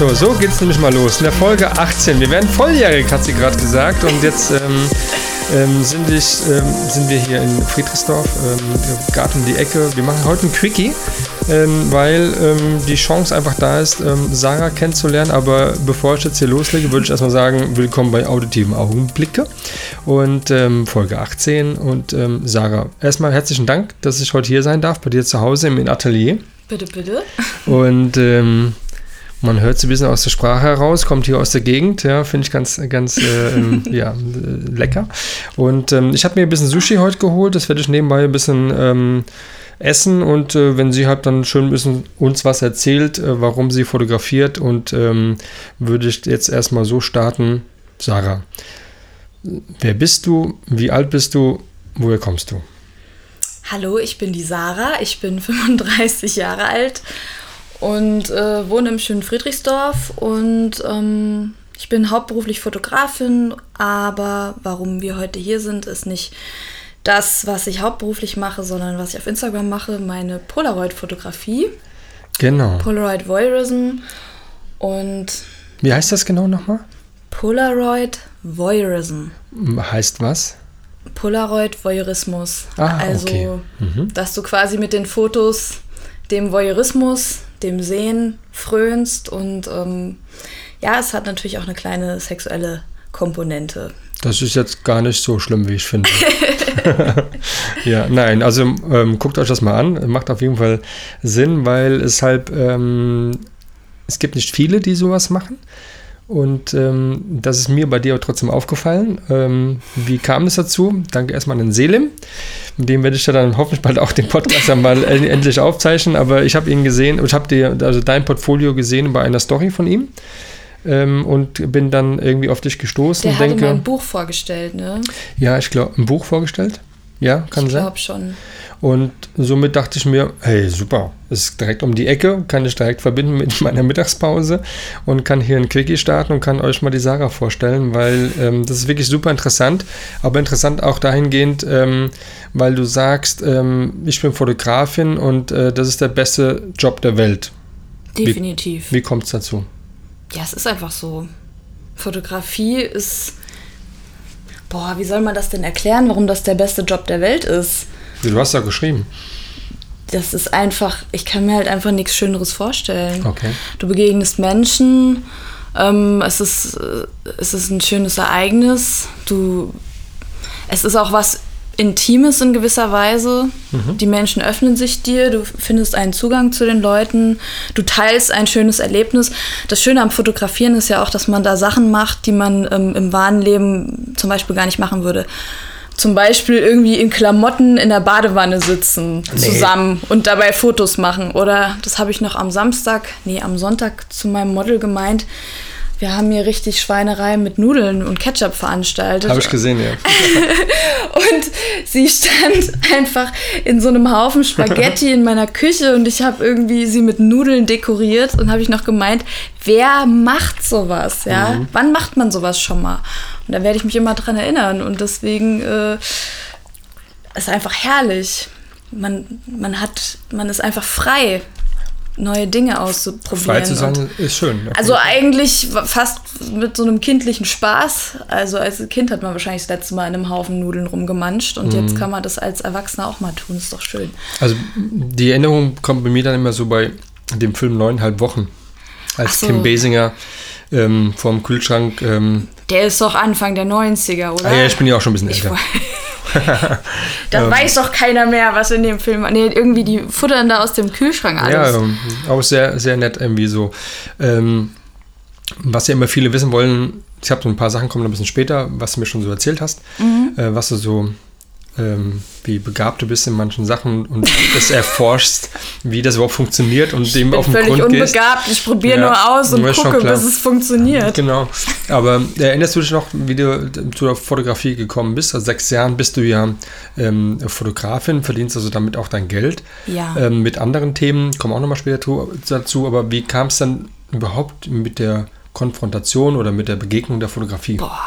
So, so geht es nämlich mal los. In der Folge 18. Wir werden volljährig, hat sie gerade gesagt. Und jetzt ähm, ähm, sind, ich, ähm, sind wir hier in Friedrichsdorf, ähm, Garten um die Ecke. Wir machen heute ein Quickie, ähm, weil ähm, die Chance einfach da ist, Sarah kennenzulernen. Aber bevor ich jetzt hier loslege, würde ich erstmal sagen, willkommen bei Auditiven Augenblicke und Folge 18. Und Sarah, erstmal herzlichen Dank, dass ich heute hier sein darf, bei dir zu Hause im Atelier. Bitte, bitte. Und ähm, man hört es ein bisschen aus der Sprache heraus, kommt hier aus der Gegend, ja, finde ich ganz, ganz äh, ähm, ja, äh, lecker. Und ähm, ich habe mir ein bisschen Sushi heute geholt, das werde ich nebenbei ein bisschen ähm, essen und äh, wenn sie hat dann schön ein bisschen uns was erzählt, äh, warum sie fotografiert und ähm, würde ich jetzt erstmal so starten. Sarah, wer bist du, wie alt bist du, woher kommst du? Hallo, ich bin die Sarah, ich bin 35 Jahre alt und äh, wohne im schönen Friedrichsdorf und ähm, ich bin hauptberuflich Fotografin, aber warum wir heute hier sind, ist nicht das, was ich hauptberuflich mache, sondern was ich auf Instagram mache, meine Polaroid-Fotografie. Genau. Polaroid Voyeurism und... Wie heißt das genau nochmal? Polaroid Voyeurism. Heißt was? Polaroid Voyeurismus. Ah, also, okay. Mhm. dass du quasi mit den Fotos dem Voyeurismus dem Sehen frönst und ähm, ja, es hat natürlich auch eine kleine sexuelle Komponente. Das ist jetzt gar nicht so schlimm, wie ich finde. ja, nein, also ähm, guckt euch das mal an. Macht auf jeden Fall Sinn, weil es halt, ähm, es gibt nicht viele, die sowas machen. Und ähm, das ist mir bei dir aber trotzdem aufgefallen. Ähm, wie kam es dazu? Danke erstmal an den Selim. Mit dem werde ich ja dann hoffentlich bald auch den Podcast dann mal endlich aufzeichnen. Aber ich habe ihn gesehen, ich habe dir also dein Portfolio gesehen bei einer Story von ihm. Ähm, und bin dann irgendwie auf dich gestoßen. Der denke, mal ein Buch vorgestellt, ne? Ja, ich glaube, ein Buch vorgestellt. Ja, kann ich sein. Ich glaube schon. Und somit dachte ich mir, hey, super, ist direkt um die Ecke, kann ich direkt verbinden mit meiner Mittagspause und kann hier ein Quickie starten und kann euch mal die Sarah vorstellen, weil ähm, das ist wirklich super interessant, aber interessant auch dahingehend, ähm, weil du sagst, ähm, ich bin Fotografin und äh, das ist der beste Job der Welt. Definitiv. Wie, wie kommt es dazu? Ja, es ist einfach so. Fotografie ist boah, wie soll man das denn erklären, warum das der beste Job der Welt ist? Du hast ja geschrieben. Das ist einfach, ich kann mir halt einfach nichts Schöneres vorstellen. Okay. Du begegnest Menschen, ähm, es, ist, äh, es ist ein schönes Ereignis. Du, es ist auch was Intimes in gewisser Weise. Mhm. Die Menschen öffnen sich dir, du findest einen Zugang zu den Leuten, du teilst ein schönes Erlebnis. Das Schöne am Fotografieren ist ja auch, dass man da Sachen macht, die man ähm, im wahren Leben zum Beispiel gar nicht machen würde. Zum Beispiel irgendwie in Klamotten in der Badewanne sitzen nee. zusammen und dabei Fotos machen. Oder das habe ich noch am Samstag, nee, am Sonntag zu meinem Model gemeint wir haben hier richtig Schweinerei mit Nudeln und Ketchup veranstaltet. Habe ich gesehen, ja. und sie stand einfach in so einem Haufen Spaghetti in meiner Küche und ich habe irgendwie sie mit Nudeln dekoriert und habe ich noch gemeint, wer macht sowas, ja? Mhm. Wann macht man sowas schon mal? Und da werde ich mich immer dran erinnern und deswegen äh, ist einfach herrlich. Man, man hat, man ist einfach frei neue Dinge auszuprobieren. Frei zu sein ist schön. Also eigentlich fast mit so einem kindlichen Spaß. Also als Kind hat man wahrscheinlich das letzte Mal in einem Haufen Nudeln rumgemanscht und mhm. jetzt kann man das als Erwachsener auch mal tun. Ist doch schön. Also die Erinnerung kommt bei mir dann immer so bei dem Film Neuneinhalb Wochen, als so. Kim Basinger ähm, vorm Kühlschrank. Ähm, der ist doch Anfang der 90er, oder? Ah, ja, ich bin ja auch schon ein bisschen älter. da ähm, weiß doch keiner mehr, was in dem Film. Nee, irgendwie die futtern da aus dem Kühlschrank alles. Ja, ähm, auch sehr, sehr nett irgendwie so. Ähm, was ja immer viele wissen wollen, ich habe so ein paar Sachen kommen ein bisschen später, was du mir schon so erzählt hast, mhm. äh, was du so ähm, wie begabt du bist in manchen Sachen und das erforschst, wie das überhaupt funktioniert und dem auf den Völlig Grund gehst. unbegabt. Ich probiere Ja, nur aus und gucke, bis es funktioniert. Genau. Aber erinnerst du dich noch, wie du zur Fotografie gekommen bist? Also sechs Jahren bist du ja ähm, Fotografin, verdienst also damit auch dein Geld. Ja. Ähm, mit anderen Themen, kommen auch nochmal später dazu, aber wie kam es dann überhaupt mit der Konfrontation oder mit der Begegnung der Fotografie? Boah,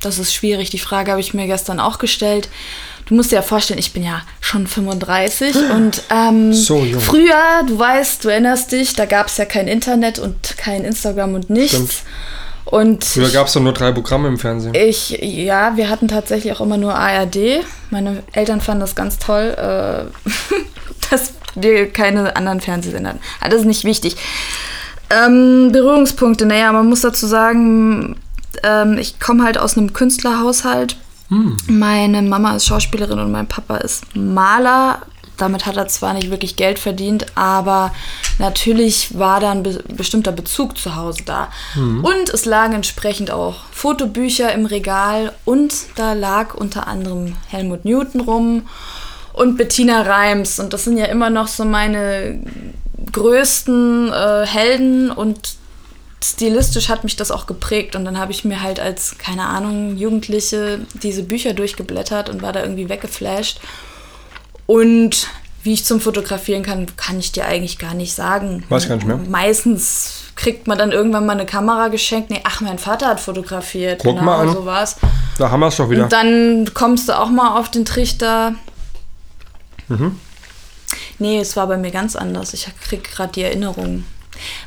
das ist schwierig. Die Frage habe ich mir gestern auch gestellt. Du musst dir ja vorstellen, ich bin ja schon 35 und ähm, So früher, du weißt, du erinnerst dich, da gab es ja kein Internet und kein Instagram und nichts. Stimmt. Und Früher gab es doch nur drei Programme im Fernsehen. ich, ja, wir hatten tatsächlich auch immer nur ARD. Meine Eltern fanden das ganz toll, äh, dass wir keine anderen Fernsehsender hatten. Aber das ist nicht wichtig. Ähm, Berührungspunkte, naja, man muss dazu sagen, ähm, ich komme halt aus einem Künstlerhaushalt. Meine Mama ist Schauspielerin und mein Papa ist Maler. Damit hat er zwar nicht wirklich Geld verdient, aber natürlich war da ein be bestimmter Bezug zu Hause da. Und es lagen entsprechend auch Fotobücher im Regal und da lag unter anderem Helmut Newton rum und Bettina Reims. Und das sind ja immer noch so meine größten äh, Helden und stilistisch hat mich das auch geprägt und dann habe ich mir halt als, keine Ahnung, Jugendliche diese Bücher durchgeblättert und war da irgendwie weggeflasht. Und wie ich zum Fotografieren kann, kann ich dir eigentlich gar nicht sagen. Weiß gar nicht mehr. Meistens kriegt man dann irgendwann mal eine Kamera geschenkt. Nee, ach, mein Vater hat fotografiert. Guck mal an. so war's. Da haben wir es doch wieder. Und dann kommst du auch mal auf den Trichter. Nee, es war bei mir ganz anders. Ich krieg gerade die Erinnerung.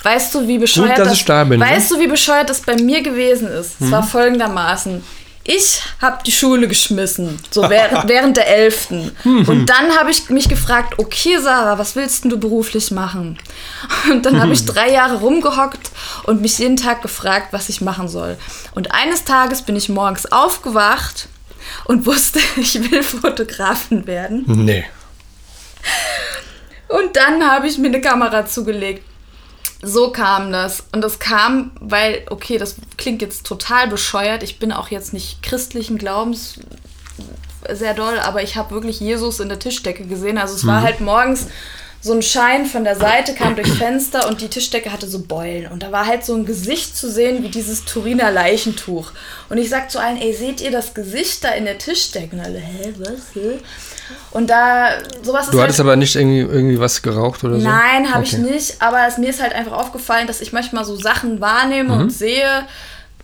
Weißt du, wie bescheuert dass das, da bin, ne? Weißt du, wie bescheuert das bei mir gewesen ist? Es war folgendermaßen. Ich habe die Schule geschmissen, so während, während der Elften. Und dann habe ich mich gefragt, okay, Sarah, was willst du beruflich machen? Und dann habe ich drei Jahre rumgehockt und mich jeden Tag gefragt, was ich machen soll. Und eines Tages bin ich morgens aufgewacht und wusste, ich will Fotografin werden. nee. Und dann habe ich mir eine Kamera zugelegt. So kam das. Und das kam, weil, okay, das klingt jetzt total bescheuert. Ich bin auch jetzt nicht christlichen Glaubens sehr doll, aber ich habe wirklich Jesus in der Tischdecke gesehen. Also es war halt morgens so ein Schein von der Seite, kam durchs Fenster und die Tischdecke hatte so Beulen. Und da war halt so ein Gesicht zu sehen wie dieses Turiner Leichentuch. Und ich sag zu allen, ey, seht ihr das Gesicht da in der Tischdecke? Und alle, hä, was? Hä? Und da, sowas ist Du halt hattest aber nicht irgendwie, irgendwie was geraucht oder so? Nein, habe ich Okay. nicht. Aber es, mir ist halt einfach aufgefallen, dass ich manchmal so Sachen wahrnehme und sehe,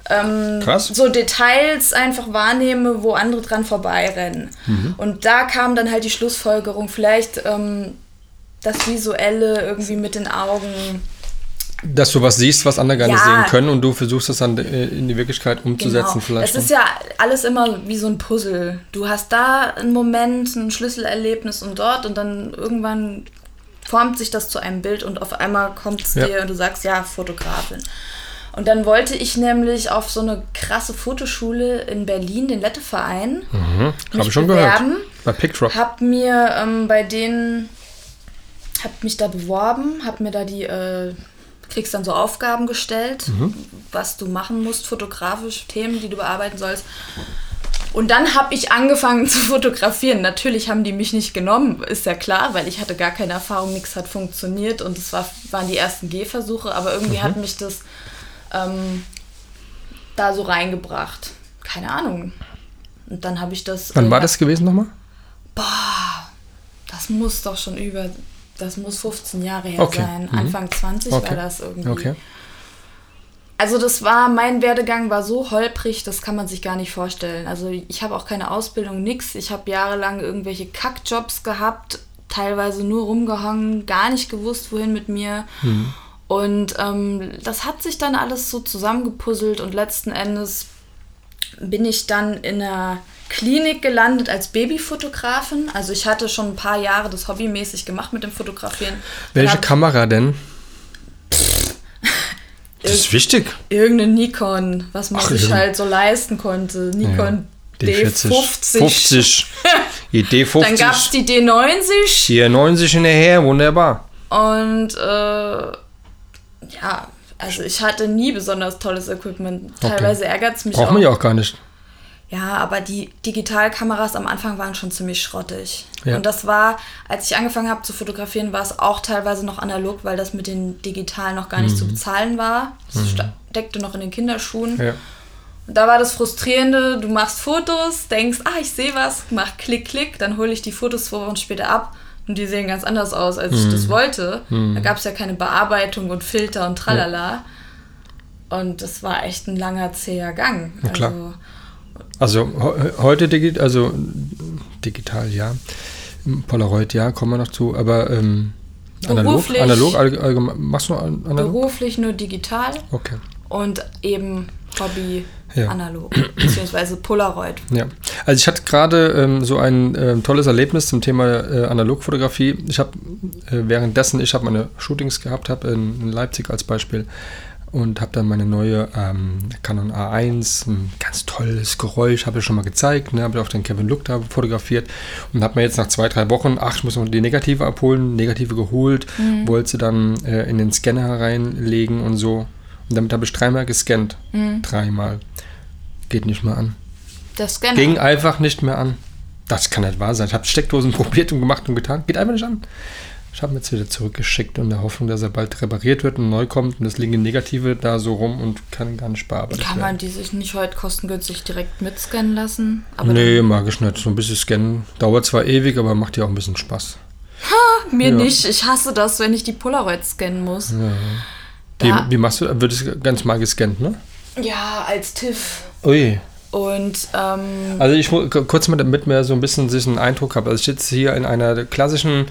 ähm, Krass. so Details einfach wahrnehme, wo andere dran vorbeirennen. Und da kam dann halt die Schlussfolgerung, vielleicht ähm, das Visuelle irgendwie mit den Augen. Dass du was siehst, was andere gar nicht Ja. sehen können und du versuchst das dann äh, in die Wirklichkeit umzusetzen Genau. vielleicht. Es ist ja alles immer wie so ein Puzzle. Du hast da einen Moment, ein Schlüsselerlebnis und dort und dann irgendwann formt sich das zu einem Bild und auf einmal kommt es Ja. dir und du sagst, ja, Fotografin. Und dann wollte ich nämlich auf so eine krasse Fotoschule in Berlin, den Letteverein, Habe mich ich schon bewerben. gehört. Bei Pickdrop. Hab mir ähm, bei denen, hab mich da beworben, hab mir da die, äh, kriegst dann so Aufgaben gestellt, was du machen musst, fotografisch, Themen, die du bearbeiten sollst. Und dann habe ich angefangen zu fotografieren. Natürlich haben die mich nicht genommen, ist ja klar, weil ich hatte gar keine Erfahrung, nichts hat funktioniert und es war, waren die ersten Gehversuche, aber irgendwie hat mich das ähm, da so reingebracht. Keine Ahnung. Und dann habe ich das. Wann war das gewesen nochmal? das muss doch schon über, das muss 15 Jahre her Okay. sein. Mhm. Anfang 20 Okay. war das irgendwie. Okay. Also das war, mein Werdegang war so holprig, das kann man sich gar nicht vorstellen. Also ich habe auch keine Ausbildung, nix. Ich habe jahrelang irgendwelche Kackjobs gehabt, teilweise nur rumgehangen, gar nicht gewusst, wohin mit mir. Und ähm, das hat sich dann alles so zusammengepuzzelt und letzten Endes bin ich dann in einer Klinik gelandet als Babyfotografin. Also ich hatte schon ein paar Jahre das hobbymäßig gemacht mit dem Fotografieren. Welche Kamera denn? Das ist wichtig. irgendeine Nikon, was man Ach, sich irgendein- halt so leisten konnte. Nikon D40. D50. 50. Die D50. Dann gab es die D90 Hier 90 hinterher, wunderbar. und äh, ja, also ich hatte nie besonders tolles Equipment. Teilweise ärgert es mich Braucht auch. man ja auch gar nicht. Ja, aber die Digitalkameras am Anfang waren schon ziemlich schrottig. Ja. Und das war, als ich angefangen habe zu fotografieren, war es auch teilweise noch analog, weil das mit den digitalen noch gar nicht zu bezahlen war. Das steckte noch in den Kinderschuhen. Ja. Und da war das Frustrierende, du machst Fotos, denkst, ah, ich sehe was, mach Klick, Klick, dann hole ich die Fotos zwei Wochen später ab und die sehen ganz anders aus, als ich das wollte. Da gab es ja keine Bearbeitung und Filter und tralala. Und das war echt ein langer, zäher Gang. Also, Also he- heute digital, also digital, ja. Polaroid, ja, kommen wir noch zu, aber ähm, analog, Beruflich. analog, allg- allgemein, machst du noch an- analog? beruflich nur digital Okay. und eben Hobby Ja. analog, beziehungsweise Polaroid. Ja, also ich hatte gerade ähm, so ein ähm, tolles Erlebnis zum Thema äh, Analogfotografie. Ich habe äh, währenddessen, ich habe meine Shootings gehabt, habe in, in Leipzig als Beispiel und habe dann meine neue ähm, Canon A1, ein ganz tolles Geräusch, habe ich schon mal gezeigt, ne, habe auf den Kevin Look da fotografiert und habe mir jetzt nach zwei, drei Wochen, ach, ich muss noch die Negative abholen, Negative geholt, wollte sie dann äh, in den Scanner reinlegen und so. Und damit habe ich dreimal gescannt. Dreimal. Geht nicht mehr an. Das Scanner. Ging einfach nicht mehr an. Das kann nicht wahr sein. Ich habe Steckdosen probiert und gemacht und getan. Geht einfach nicht an. Ich habe ihn jetzt wieder zurückgeschickt in der Hoffnung, dass er bald repariert wird und neu kommt. Und das liegen Negative da so rum und kann gar nicht bearbeitet Kann man die sich nicht heute kostengünstig direkt mitscannen lassen? Aber Nee, mag ich nicht. So ein bisschen scannen. Dauert zwar ewig, aber macht ja auch ein bisschen Spaß. dann, mir ja. nicht. Ich hasse das, wenn ich die Polaroid scannen muss. Wie, Da- wie machst du? Wird es ganz mal gescannt, ne? Ja, als TIFF. Ui. Und ähm, Also ich mu- kurz mal, damit man so ein bisschen sich einen Eindruck hat. Also ich sitze hier in einer klassischen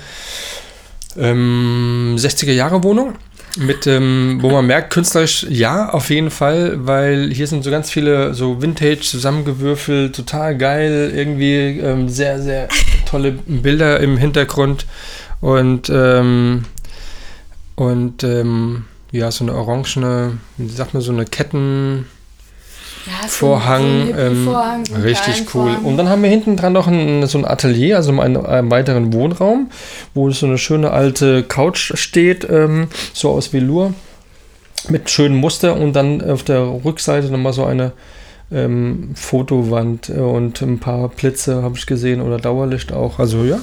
ähm, 60er-Jahre-Wohnung. Mit, ähm, wo man merkt, künstlerisch ja, auf jeden Fall, weil hier sind so ganz viele so Vintage zusammengewürfelt, total geil, irgendwie ähm, sehr, sehr tolle Bilder im Hintergrund und, ähm, und ähm, ja, so eine orangene, wie sagt man, so eine Ketten, ja, so Vorhang, ein ähm, Hippie-Vorhang, so richtig cool. Vorhang. Und dann haben wir hinten dran noch ein, so ein Atelier, also einen, einen weiteren Wohnraum, wo so eine schöne alte Couch steht, ähm, so aus Velour, mit schönem Muster und dann auf der Rückseite nochmal so eine ähm, Fotowand äh, und ein paar Blitze habe ich gesehen oder Dauerlicht auch. Also ja,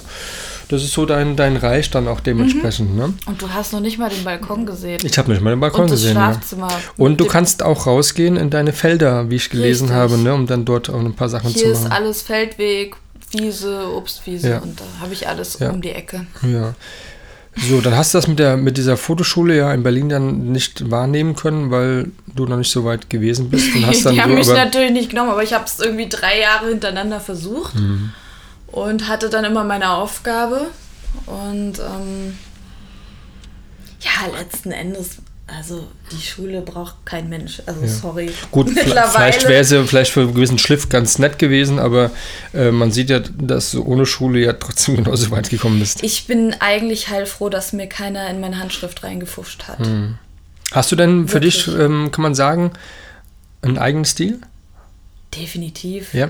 das ist so dein, dein Reich dann auch dementsprechend. Ne? Und du hast noch nicht mal den Balkon gesehen. Ich habe nicht mal den Balkon und das gesehen. Ja. Schlafzimmer. Und mit du kannst auch rausgehen in deine Felder, wie ich gelesen Richtig. habe, ne, um dann dort auch ein paar Sachen zu Hier machen. ist alles Feldweg, Wiese, Obstwiese Ja. und da habe ich alles Ja. um die Ecke. Ja. So, dann hast du das mit, der, mit dieser Fotoschule ja in Berlin dann nicht wahrnehmen können, weil du noch nicht so weit gewesen bist. Und hast dann die haben so, mich natürlich nicht genommen, aber ich habe es irgendwie drei Jahre hintereinander versucht Mhm. Und hatte dann immer meine Aufgabe. Und ähm, ja, letzten Endes, also die Schule braucht kein Mensch. Also sorry. Gut, vielleicht wäre sie vielleicht für einen gewissen Schliff ganz nett gewesen, aber äh, man sieht ja, dass du ohne Schule ja trotzdem genauso weit gekommen bist. Ich bin eigentlich heilfroh, dass mir keiner in meine Handschrift reingefuscht hat. Mhm. Hast du denn für dich, Wirklich. ähm, kann man sagen, einen eigenen Stil? Definitiv. Ja.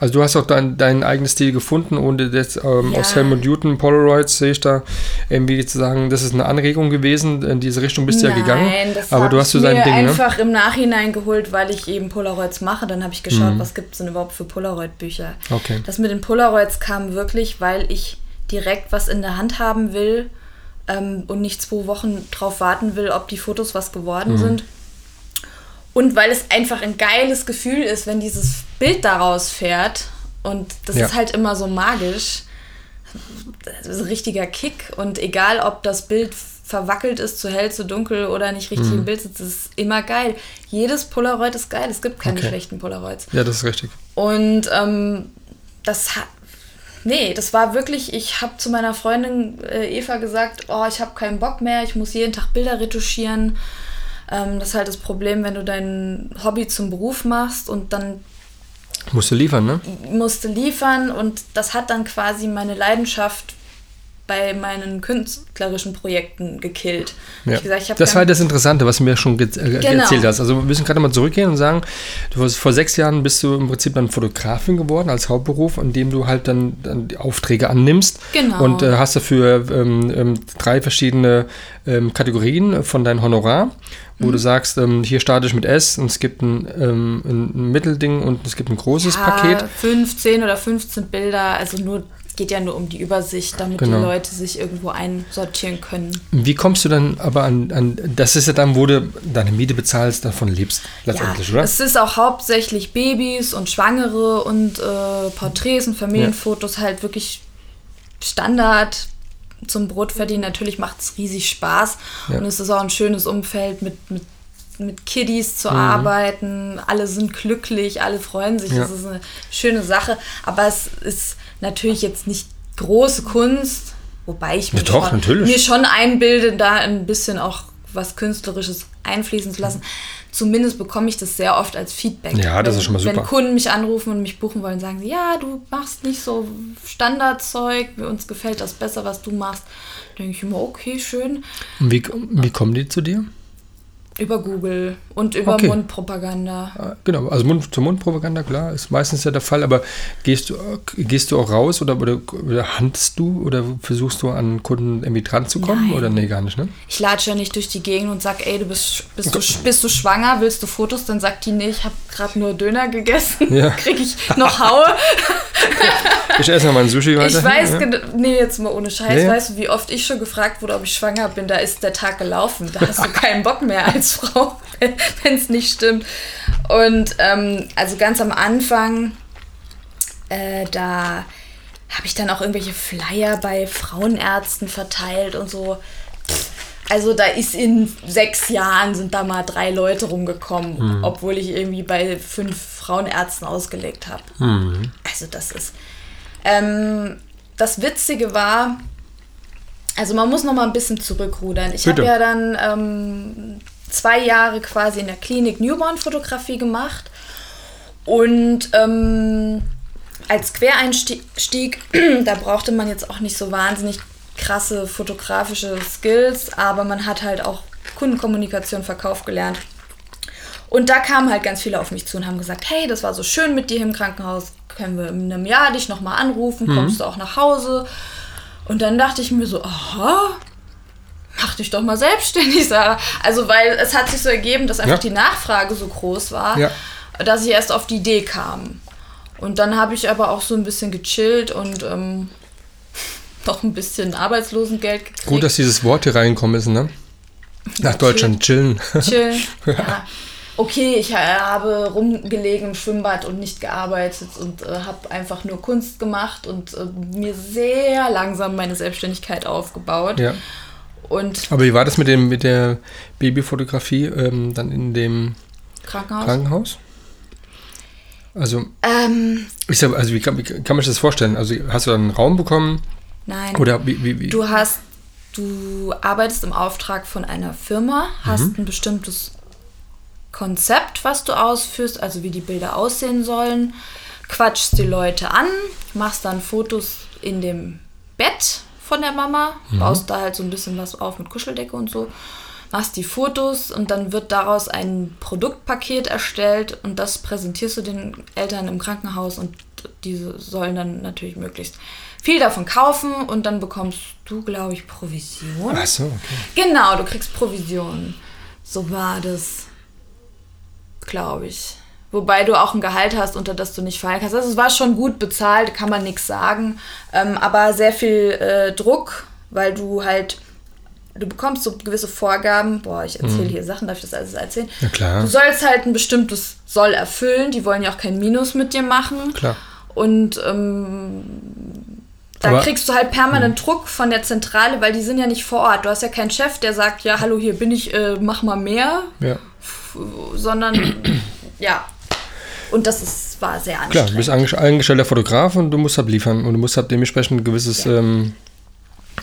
Also du hast auch dein, deinen eigenen Stil gefunden, ohne jetzt ähm, Ja. aus Helmut Newton, Polaroids sehe ich da irgendwie zu sagen, das ist eine Anregung gewesen, in diese Richtung bist du ja gegangen. das aber du hast so dein mir Ding, ne? einfach im Nachhinein geholt, weil ich eben Polaroids mache. Dann habe ich geschaut, Mhm. was gibt es denn überhaupt für Polaroid-Bücher. Okay. Das mit den Polaroids kam wirklich, weil ich direkt was in der Hand haben will ähm, und nicht zwei Wochen drauf warten will, ob die Fotos was Mhm. geworden sind. Und weil es einfach ein geiles Gefühl ist, wenn dieses Bild daraus fährt. Und das Ja. ist halt immer so magisch. Das ist ein richtiger Kick. Und egal, ob das Bild verwackelt ist, zu hell, zu dunkel oder nicht richtig Mhm. im Bild sitzt, es ist immer geil. Jedes Polaroid ist geil. Es gibt keine Okay. schlechten Polaroids. Ja, das ist richtig. Und ähm, das hat. Nee, das war wirklich, ich habe zu meiner Freundin äh, Eva gesagt, oh, ich habe keinen Bock mehr, ich muss jeden Tag Bilder retuschieren. Ähm, das ist halt das Problem, wenn du dein Hobby zum Beruf machst und dann Musst du liefern, ne? musst du liefern und das hat dann quasi meine Leidenschaft bei meinen künstlerischen Projekten gekillt. Ja. Ich gesagt, ich das war das Interessante, was du mir schon äh, Genau. erzählt hast. Also wir müssen gerade mal zurückgehen und sagen, du hast vor sechs Jahren bist du im Prinzip dann Fotografin geworden als Hauptberuf, in dem du halt dann, dann die Aufträge annimmst. Genau. Und äh, hast dafür ähm, ähm, drei verschiedene ähm, Kategorien von deinem Honorar, wo Mhm. du sagst, ähm, hier starte ich mit S und es gibt ein, ähm, ein, Mittelding und es gibt ein großes Ja, Paket. 15 oder 15 Bilder, also nur geht ja nur um die Übersicht, damit Genau. die Leute sich irgendwo einsortieren können. Wie kommst du dann aber an, an, das ist ja dann, wo du deine Miete bezahlst, davon lebst letztendlich, ja, oder? Es ist auch hauptsächlich Babys und Schwangere und äh, Porträts und Familienfotos halt wirklich Standard zum Brotverdienen. Natürlich macht es riesig Spaß Ja. und es ist auch ein schönes Umfeld mit, mit, mit Kiddies Mhm. zu arbeiten. Alle sind glücklich, alle freuen sich. Ja. Das ist eine schöne Sache. Aber es ist natürlich jetzt nicht große Kunst, wobei ich mir, Ja, doch, schon, natürlich. mir schon einbilde, da ein bisschen auch was Künstlerisches einfließen zu lassen. Zumindest bekomme ich das sehr oft als Feedback. Ja, das wenn, ist schon mal super. Wenn Kunden mich anrufen und mich buchen wollen, sagen sie, ja, du machst nicht so Standardzeug, uns gefällt das besser, was du machst. Denke ich immer, okay, schön. Und wie, wie kommen die zu dir? Über Google und über Okay. Mundpropaganda. Ah, Genau, also Mund zu Mund-Propaganda, klar, ist meistens ja der Fall, aber gehst du, gehst du auch raus oder, oder, oder handst du oder versuchst du an Kunden irgendwie dran zu kommen? Nein. Oder nee, gar nicht, ne? Ich latsche ja nicht durch die Gegend und sag, ey, du bist, bist, du, bist du schwanger, willst du Fotos? Dann sagt die, nee, ich habe gerade nur Döner gegessen. Ja. Krieg ich noch Haue? Ich esse noch mal ein Sushi weiter. Ich weiß, ja. nee, jetzt mal ohne Scheiß, Ja, ja. weißt du, wie oft ich schon gefragt wurde, ob ich schwanger bin, da ist der Tag gelaufen. Da hast du keinen Bock mehr als Frau, wenn es nicht stimmt. Und ähm, also ganz am Anfang, äh, da habe ich dann auch irgendwelche Flyer bei Frauenärzten verteilt und so. Also da ist in sechs Jahren sind da mal drei Leute rumgekommen, obwohl ich irgendwie bei fünf Frauenärzten ausgelegt habe. Also das ist. Ähm, das Witzige war, also man muss noch mal ein bisschen zurückrudern. Ich habe ja dann ähm, zwei Jahre quasi in der Klinik Newborn-Fotografie gemacht und ähm, als Quereinstieg, da brauchte man jetzt auch nicht so wahnsinnig krasse fotografische Skills, aber man hat halt auch Kundenkommunikation, Verkauf gelernt. Und da kamen halt ganz viele auf mich zu und haben gesagt, hey, das war so schön mit dir im Krankenhaus, können wir in einem Jahr dich nochmal anrufen, kommst du auch nach Hause? Und dann dachte ich mir so, aha, mach dich doch mal selbstständig, Sarah. Also weil es hat sich so ergeben, dass einfach Ja. die Nachfrage so groß war, Ja. dass ich erst auf die Idee kam. Und dann habe ich aber auch so ein bisschen gechillt und ähm, noch ein bisschen Arbeitslosengeld gekriegt. Gut, dass dieses Wort hier reingekommen ist, ne? Nach Deutschland chillen. chillen. Ja. Okay, ich habe rumgelegen im Schwimmbad und nicht gearbeitet und äh, habe einfach nur Kunst gemacht und äh, mir sehr langsam meine Selbstständigkeit aufgebaut. ja. Und Aber wie war das mit, dem, mit der Babyfotografie ähm, dann in dem Krankenhaus. Krankenhaus? Also, ähm, ist ja, also wie, kann, wie kann man sich das vorstellen? Also hast du dann einen Raum bekommen nein. oder wie, wie, wie? Du hast, du arbeitest im Auftrag von einer Firma, hast ein bestimmtes Konzept, was du ausführst, also wie die Bilder aussehen sollen, quatschst die Leute an, machst dann Fotos in dem Bett von der Mama, baust da halt so ein bisschen was auf mit Kuscheldecke und so, machst die Fotos und dann wird daraus ein Produktpaket erstellt und das präsentierst du den Eltern im Krankenhaus und diese sollen dann natürlich möglichst viel davon kaufen und dann bekommst du, glaube ich, Provision. Ach so, okay. Genau, du kriegst Provision. So war das, glaube ich. Wobei du auch ein Gehalt hast, unter das du nicht fallen kannst. Also es war schon gut bezahlt, kann man nichts sagen. Ähm, aber sehr viel äh, Druck, weil du halt, du bekommst so gewisse Vorgaben. Boah, ich erzähle hier Sachen, darf ich das alles erzählen? Ja, klar. Du sollst halt ein bestimmtes Soll erfüllen. Die wollen ja auch kein Minus mit dir machen. Klar. Und ähm, da Aber- kriegst du halt permanent Druck von der Zentrale, weil die sind ja nicht vor Ort. Du hast ja keinen Chef, der sagt, ja, hallo, hier bin ich, äh, mach mal mehr, Ja. sondern ja. Und das ist, war sehr Klar, anstrengend. du bist ange- eingestellter Fotograf und du musst halt liefern und du musst halt dementsprechend ein gewisses ähm,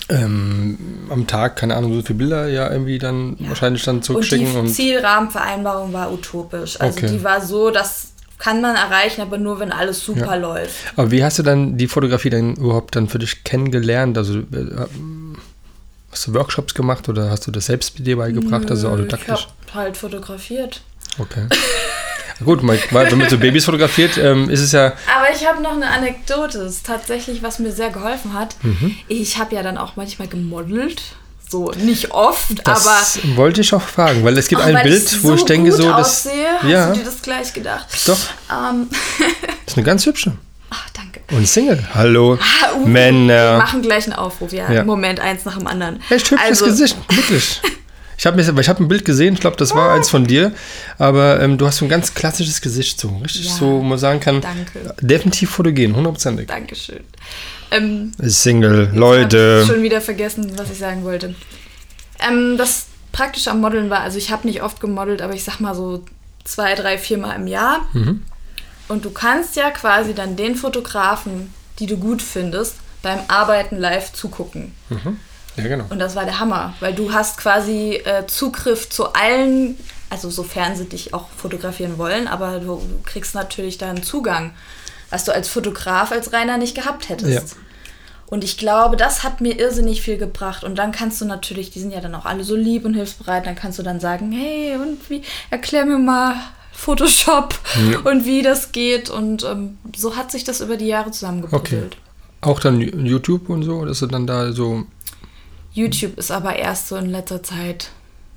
ähm, am Tag, keine Ahnung, so viele Bilder ja irgendwie dann wahrscheinlich dann und die zurückschicken und, Zielrahmenvereinbarung war utopisch. Also Okay. die war so, dass kann man erreichen, aber nur, wenn alles super Ja. läuft. Aber wie hast du dann die Fotografie dann überhaupt dann für dich kennengelernt? Also äh, hast du Workshops gemacht oder hast du das selbst dir beigebracht? Also Ich autodidaktisch? habe halt fotografiert. Okay. Gut, mal- weil wenn man so Babys fotografiert, ähm, ist es ja. Aber ich habe noch eine Anekdote. Das ist tatsächlich, was mir sehr geholfen hat. Mhm. Ich habe ja dann auch manchmal gemodelt. So, nicht oft, aber Das wollte ich auch fragen, weil es gibt ein Bild, wo ich denke, so, das. aussehe. Hast Ja, du dir das gleich gedacht? doch, Ähm, ist eine ganz hübsche. ach, danke. Und Single. Hallo, Ah, uh, Wir Männer. machen gleich einen Aufruf, ja. Ja. Moment, eins nach dem anderen. Echt hübsches Also, Gesicht, wirklich. Ich habe ich hab ein Bild gesehen, ich glaube, das war eins von dir, aber ähm, du hast so ein ganz klassisches Gesicht, so richtig Ja, so, wo man sagen kann, danke. definitiv fotogen, hundertprozentig. Dankeschön. Ähm, Single, Ich Leute. habe schon wieder vergessen, was ich sagen wollte. Ähm, das Praktische am Modeln war, also ich habe nicht oft gemodelt, aber ich sag mal so zwei, drei, vier Mal im Jahr. Mhm. Und du kannst ja quasi dann den Fotografen, die du gut findest, beim Arbeiten live zugucken. Ja, genau. Und das war der Hammer, weil du hast quasi äh, Zugriff zu allen, also sofern sie dich auch fotografieren wollen, aber du, kriegst natürlich da einen Zugang, was du als Fotograf, als Reiner nicht gehabt hättest. Ja. Und ich glaube, das hat mir irrsinnig viel gebracht. Und dann kannst du natürlich, die sind ja dann auch alle so lieb und hilfsbereit, dann kannst du dann sagen, hey, und wie, erklär mir mal Photoshop und wie das geht. Und ähm, so hat sich das über die Jahre Okay. zusammengepuzzelt. Auch dann YouTube und so, dass du dann da so, YouTube ist aber erst so in letzter Zeit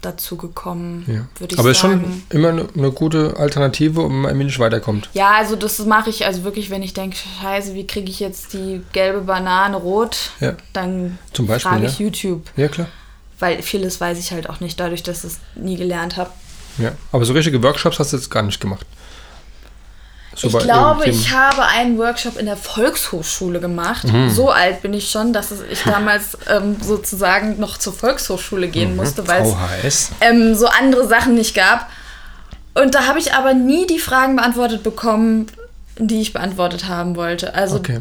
dazu gekommen, ja. würde ich Aber ist sagen. schon immer eine, eine gute Alternative, um man nicht weiterkommt. ja, also das mache ich also wirklich, wenn ich denke, scheiße, wie kriege ich jetzt die gelbe Banane rot, Ja. dann Zum Beispiel, frage ja. ich YouTube. Ja, klar. Weil vieles weiß ich halt auch nicht, dadurch, dass ich es nie gelernt habe. Ja. Aber so richtige Workshops hast du jetzt gar nicht gemacht. Ich glaube, ich habe einen Workshop in der Volkshochschule gemacht. Mhm. So alt bin ich schon, dass ich damals ähm, sozusagen noch zur Volkshochschule Mhm. gehen musste, weil es ähm, so andere Sachen nicht gab. Und da habe ich aber nie die Fragen beantwortet bekommen, die ich beantwortet haben wollte. Also Okay.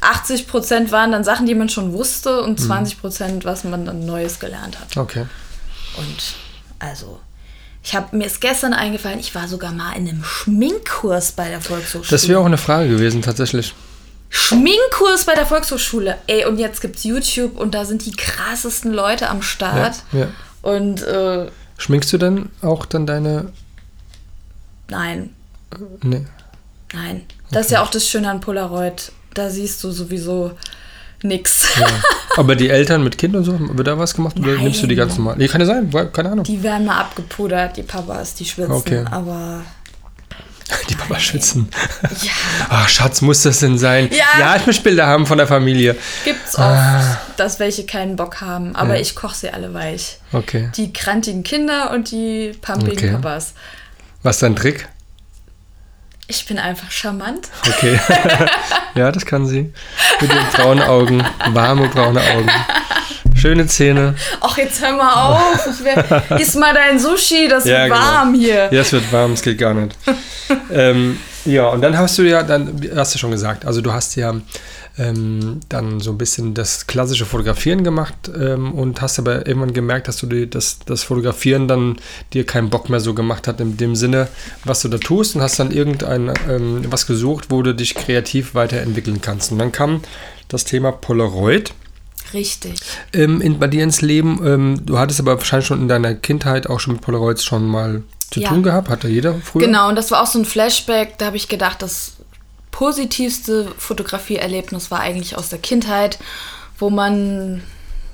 80 Prozent waren dann Sachen, die man schon wusste Mhm. und 20 Prozent, was man dann Neues gelernt hat. Okay. Und also, ich habe mir ist gestern eingefallen, ich war sogar mal in einem Schminkkurs bei der Volkshochschule. Das wäre auch eine Frage gewesen, tatsächlich. Schminkkurs bei der Volkshochschule. Ey, und jetzt gibt's YouTube und da sind die krassesten Leute am Start. Ja, ja. Und äh, Schminkst du denn auch dann deine. nein, Nee. nein. Das ist ja auch das Schöne an Polaroid. Da siehst du sowieso nix. Ja. Aber die Eltern mit Kind und so, wird da was gemacht oder Nein. nimmst du die ganz normal? Nee, kann ja sein, keine Ahnung. Die, Die werden mal abgepudert, die Papas, die schwitzen. Okay. Aber Papa schützen. ja, Ach, Schatz, muss das denn sein? Ja. ich möchte Bilder haben von der Familie. gibt's oft, dass welche keinen Bock haben. Aber Ah. Ja. ich koche sie alle weich. Okay. Die krantigen Kinder und die pumpigen Okay. Papas. Was ist dein Trick? Ich bin einfach charmant. Okay. ja, das kann sie. Mit den braunen Augen. Warme braune Augen. Schöne Zähne. Ach, jetzt hör mal auf. Wär, iss mal dein Sushi, das Ja, wird genau. warm hier. Ja, es wird warm, es geht gar nicht. ähm, ja, und dann hast du ja, dann hast du schon gesagt, also du hast ja ähm, dann so ein bisschen das klassische Fotografieren gemacht ähm, und hast aber irgendwann gemerkt, dass du die, das, das Fotografieren dann dir keinen Bock mehr so gemacht hat, in dem Sinne, was du da tust und hast dann irgendein ähm, was gesucht, wo du dich kreativ weiterentwickeln kannst. Und dann kam das Thema Polaroid Richtig. ähm, in, bei dir ins Leben. Ähm, du hattest aber wahrscheinlich schon in deiner Kindheit auch schon mit Polaroids schon mal zu Ja. tun gehabt. Hatte jeder früher? Genau, und das war auch so ein Flashback. Da habe ich gedacht, das positivste Fotografieerlebnis war eigentlich aus der Kindheit, wo man,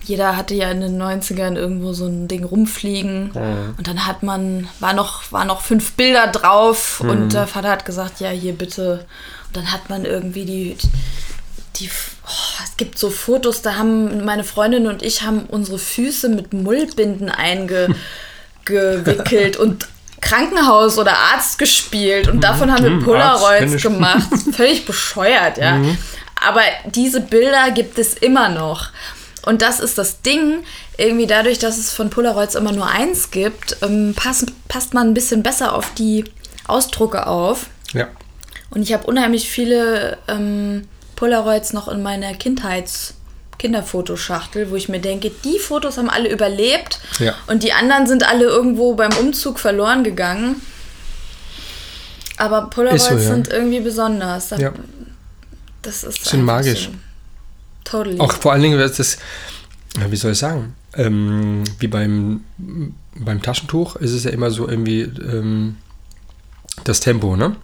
jeder hatte ja in den 90ern irgendwo so ein Ding rumfliegen. Und dann hat man, war noch, war noch fünf Bilder drauf und der Vater hat gesagt, ja, hier bitte. Und dann hat man irgendwie die, die oh, es gibt so Fotos, da haben meine Freundin und ich haben unsere Füße mit Mullbinden eingewickelt und Krankenhaus oder Arzt gespielt und davon haben wir Mhm, Arzt, Polaroids ich. gemacht. Völlig bescheuert, ja. Aber diese Bilder gibt es immer noch. Und das ist das Ding, irgendwie dadurch, dass es von Polaroids immer nur eins gibt, ähm, passt, passt man ein bisschen besser auf die Ausdrucke auf. Ja. Und ich habe unheimlich viele ähm, Polaroids noch in meiner Kindheits- Kinderfotoschachtel, wo ich mir denke, die Fotos haben alle überlebt Ja. und die anderen sind alle irgendwo beim Umzug verloren gegangen. Aber Polaroids so, ja. sind irgendwie besonders. Da- Ja. Das ist Sind magisch. So. Totally. Auch vor allen Dingen, das ist, ja, wie soll ich sagen, ähm, wie beim, beim Taschentuch ist es ja immer so irgendwie ähm, das Tempo, ne?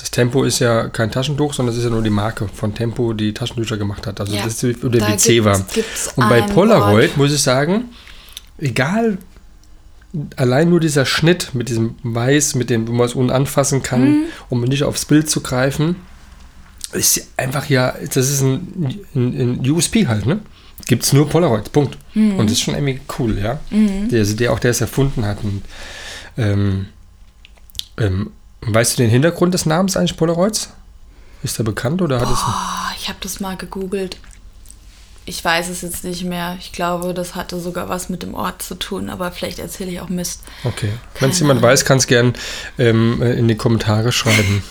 Das Tempo ist ja kein Taschentuch, sondern es ist ja nur die Marke von Tempo, die Taschentücher gemacht hat. Also Ja, das ist da Ceva. gibt's- gibt's Und bei Polaroid Wort. muss ich sagen, egal, allein nur dieser Schnitt mit diesem Weiß, mit dem, wo man es unten anfassen kann, Mhm. um nicht aufs Bild zu greifen, ist einfach ja, das ist ein, ein, ein USP halt, ne? Gibt es nur Polaroid, Punkt. Mhm. Und das ist schon irgendwie cool, ja. Der, also der auch der es erfunden hat. Und, ähm, ähm, weißt du den Hintergrund des Namens eigentlich Polaroids? Ist der bekannt oder hat es. Oh, ich habe das mal gegoogelt. Ich weiß es jetzt nicht mehr. Ich glaube, das hatte sogar was mit dem Ort zu tun, aber vielleicht erzähle ich auch Mist. Okay. Wenn es jemand weiß, kann es gern ähm, äh, in die Kommentare schreiben.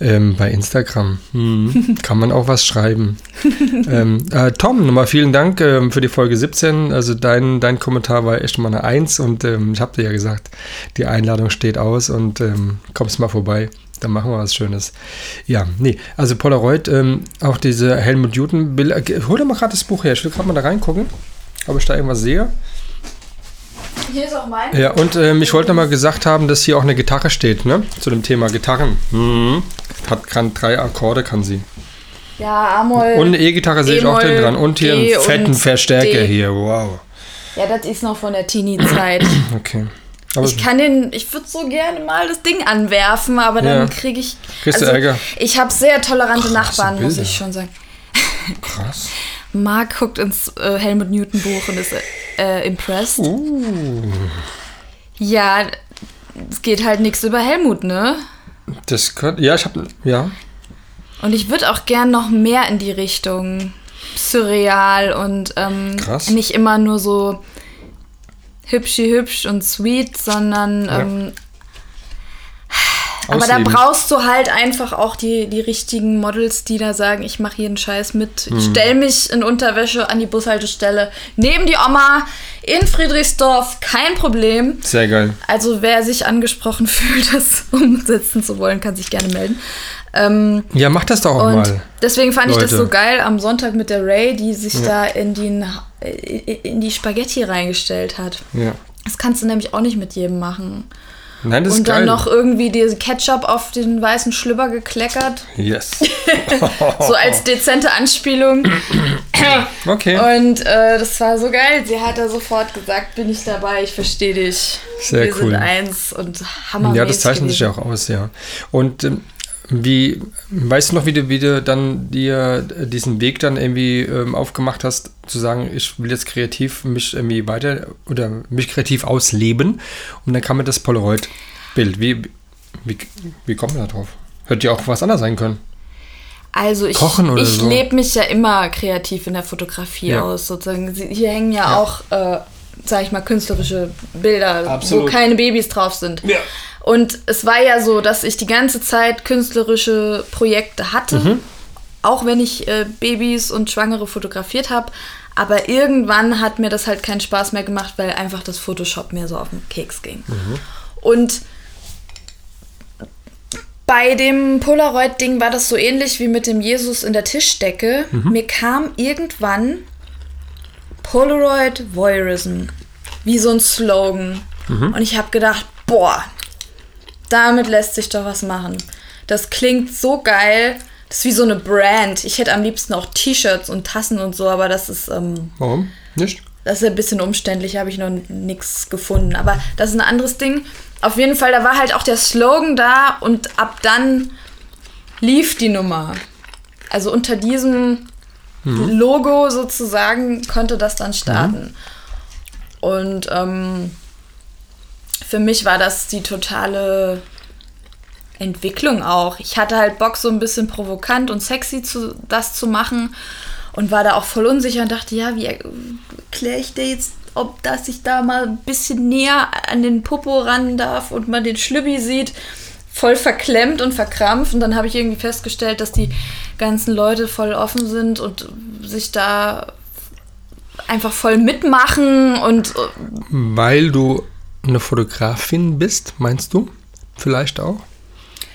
Ähm, bei Instagram. Hm. kann man auch was schreiben. ähm, äh, Tom, nochmal vielen Dank ähm, für die Folge 17. Also dein, dein Kommentar war echt mal eine Eins und ähm, ich habe dir ja gesagt, die Einladung steht aus und ähm, kommst mal vorbei. Dann machen wir was Schönes. Ja, nee, also Polaroid, ähm, auch diese Helmut Newton Bilder. Hol dir mal gerade das Buch her. Ich will gerade mal da reingucken, ob ich da irgendwas sehe. Hier ist auch mein. Ja, und ähm, ich wollte noch mal gesagt haben, dass hier auch eine Gitarre steht, ne? Zu dem Thema Gitarren. Mhm. Hat kann drei Akkorde, kann sie. Ja, Amol. Und eine E-Gitarre sehe ich auch drin dran. Und hier einen fetten Verstärker D. hier. Wow. Ja, das ist noch von der Teenie-Zeit. Okay. Aber Ich kann den, ich würde so gerne mal das Ding anwerfen, aber dann Ja. kriege ich. Kriegst du Ärger? Ich habe sehr tolerante Krasse Nachbarn, muss ich schon sagen. krass. Marc guckt ins äh, Helmut Newton Buch und ist äh, impressed. Uh, Ja, es geht halt nichts über Helmut, ne? das könnte. Ja, ich habe. Ja. Und ich würde auch gern noch mehr in die Richtung surreal und ähm, nicht immer nur so hübschi hübsch und sweet, sondern Ja. ähm, aber da brauchst du halt einfach auch die, die richtigen Models, die da sagen, ich mache jeden Scheiß mit. Hm. Ich stell mich in Unterwäsche an die Bushaltestelle, neben die Oma in Friedrichsdorf, kein Problem. Sehr geil. Also wer sich angesprochen fühlt, das umsetzen zu wollen, kann sich gerne melden. Ähm, Ja, mach das doch auch und mal. deswegen fand ich das Leute. so geil am Sonntag mit der Ray, die sich da in die, in die Spaghetti reingestellt hat. Ja. Das kannst du nämlich auch nicht mit jedem machen. Nein, das und ist dann geil. noch irgendwie diese Ketchup auf den weißen Schlüpper gekleckert. Yes. So als dezente Anspielung. Okay. Und äh, das war so geil. Sie hat da sofort gesagt, bin ich dabei, ich verstehe dich. Sehr Wir cool. sind eins und hammermäßig Ja, das zeichnet sich ja gewesen. auch aus, ja. Und ähm, wie, weißt du noch, wie du, wie du dann dir diesen Weg dann irgendwie ähm, aufgemacht hast, zu sagen, ich will jetzt kreativ mich irgendwie weiter oder mich kreativ ausleben und dann kam mir das Polaroid-Bild. Wie, wie, wie kommt man da drauf? Hätte ja auch was anderes sein können. Also ich, ich so? lebe mich ja immer kreativ in der Fotografie Ja. aus. Sozusagen. Sie- Hier hängen ja, Ja. auch, äh, sag ich mal, künstlerische Bilder, Absolut. wo keine Babys drauf sind. Ja. Und es war ja so, dass ich die ganze Zeit künstlerische Projekte hatte, Mhm. auch wenn ich äh, Babys und Schwangere fotografiert habe. Aber irgendwann hat mir das halt keinen Spaß mehr gemacht, weil einfach das Photoshop mir so auf den Keks ging. Mhm. Und bei dem Polaroid-Ding war das so ähnlich wie mit dem Jesus in der Tischdecke. Mhm. Mir kam irgendwann Polaroid Voyeurism, wie so ein Slogan. Mhm. Und ich habe gedacht, boah, damit lässt sich doch was machen. Das klingt so geil. Das ist wie so eine Brand. Ich hätte am liebsten auch T-Shirts und Tassen und so, aber das ist, ähm, Warum? Nicht? das ist ein bisschen umständlich, habe ich noch nichts gefunden. Aber das ist ein anderes Ding. Auf jeden Fall, da war halt auch der Slogan da und ab dann lief die Nummer. Also unter diesem Logo sozusagen konnte das dann starten. Und ähm, für mich war das die totale Entwicklung auch. Ich hatte halt Bock, so ein bisschen provokant und sexy zu, das zu machen und war da auch voll unsicher und dachte, ja, wie erkläre ich dir jetzt, ob das ich da mal ein bisschen näher an den Popo ran darf und man den Schlübbi sieht. Voll verklemmt und verkrampft und dann habe ich irgendwie festgestellt, dass die ganzen Leute voll offen sind und sich da einfach voll mitmachen und äh, Weil du eine Fotografin bist, meinst du? Vielleicht auch?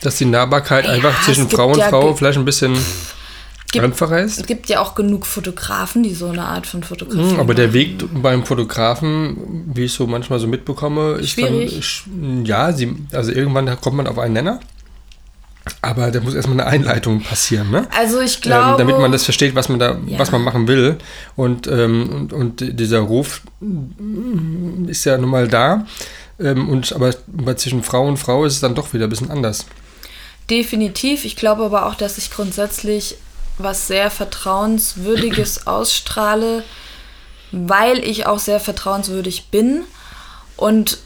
Dass die Nahbarkeit Ja, einfach zwischen Frau und ja Frau vielleicht ein bisschen Gibt- einfacher ist. Es gibt ja auch genug Fotografen, die so eine Art von Fotografie Mhm, Aber der machen. Weg beim Fotografen, wie ich so manchmal so mitbekomme, ist Schwierig. dann, ja, sie, also irgendwann kommt man auf einen Nenner. Aber da muss erstmal eine Einleitung passieren, ne? Also ich glaube... ähm, damit man das versteht, was man da, Ja. was man machen will. Und, ähm, und, und dieser Ruf ist ja nun mal da. Ähm, und aber zwischen Frau und Frau ist es dann doch wieder ein bisschen anders. Definitiv. Ich glaube aber auch, dass ich grundsätzlich was sehr Vertrauenswürdiges ausstrahle, weil ich auch sehr vertrauenswürdig bin. Und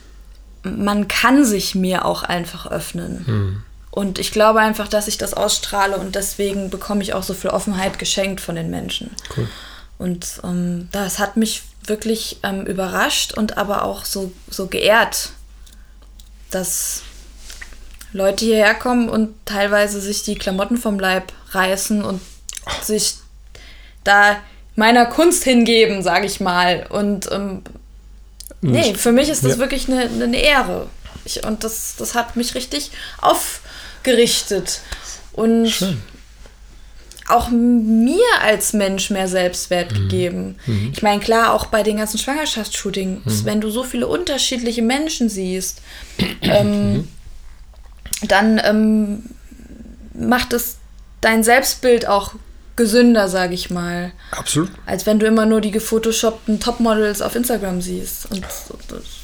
man kann sich mir auch einfach öffnen. Und ich glaube einfach, dass ich das ausstrahle und deswegen bekomme ich auch so viel Offenheit geschenkt von den Menschen. Cool. Und ähm, das hat mich wirklich ähm, überrascht und aber auch so, so geehrt, dass Leute hierher kommen und teilweise sich die Klamotten vom Leib reißen und sich da meiner Kunst hingeben, sage ich mal. Und ähm, nee, für mich ist das Ja. wirklich eine, eine Ehre. Ich, und das, das hat mich richtig aufgerichtet. Und Schön. auch mir als Mensch mehr Selbstwert gegeben. Ich meine, klar, auch bei den ganzen Schwangerschaftsshootings, wenn du so viele unterschiedliche Menschen siehst, ähm, dann ähm, macht es dein Selbstbild auch gesünder, sage ich mal. Absolut. Als wenn du immer nur die gefotoshoppten Topmodels auf Instagram siehst. Und das ist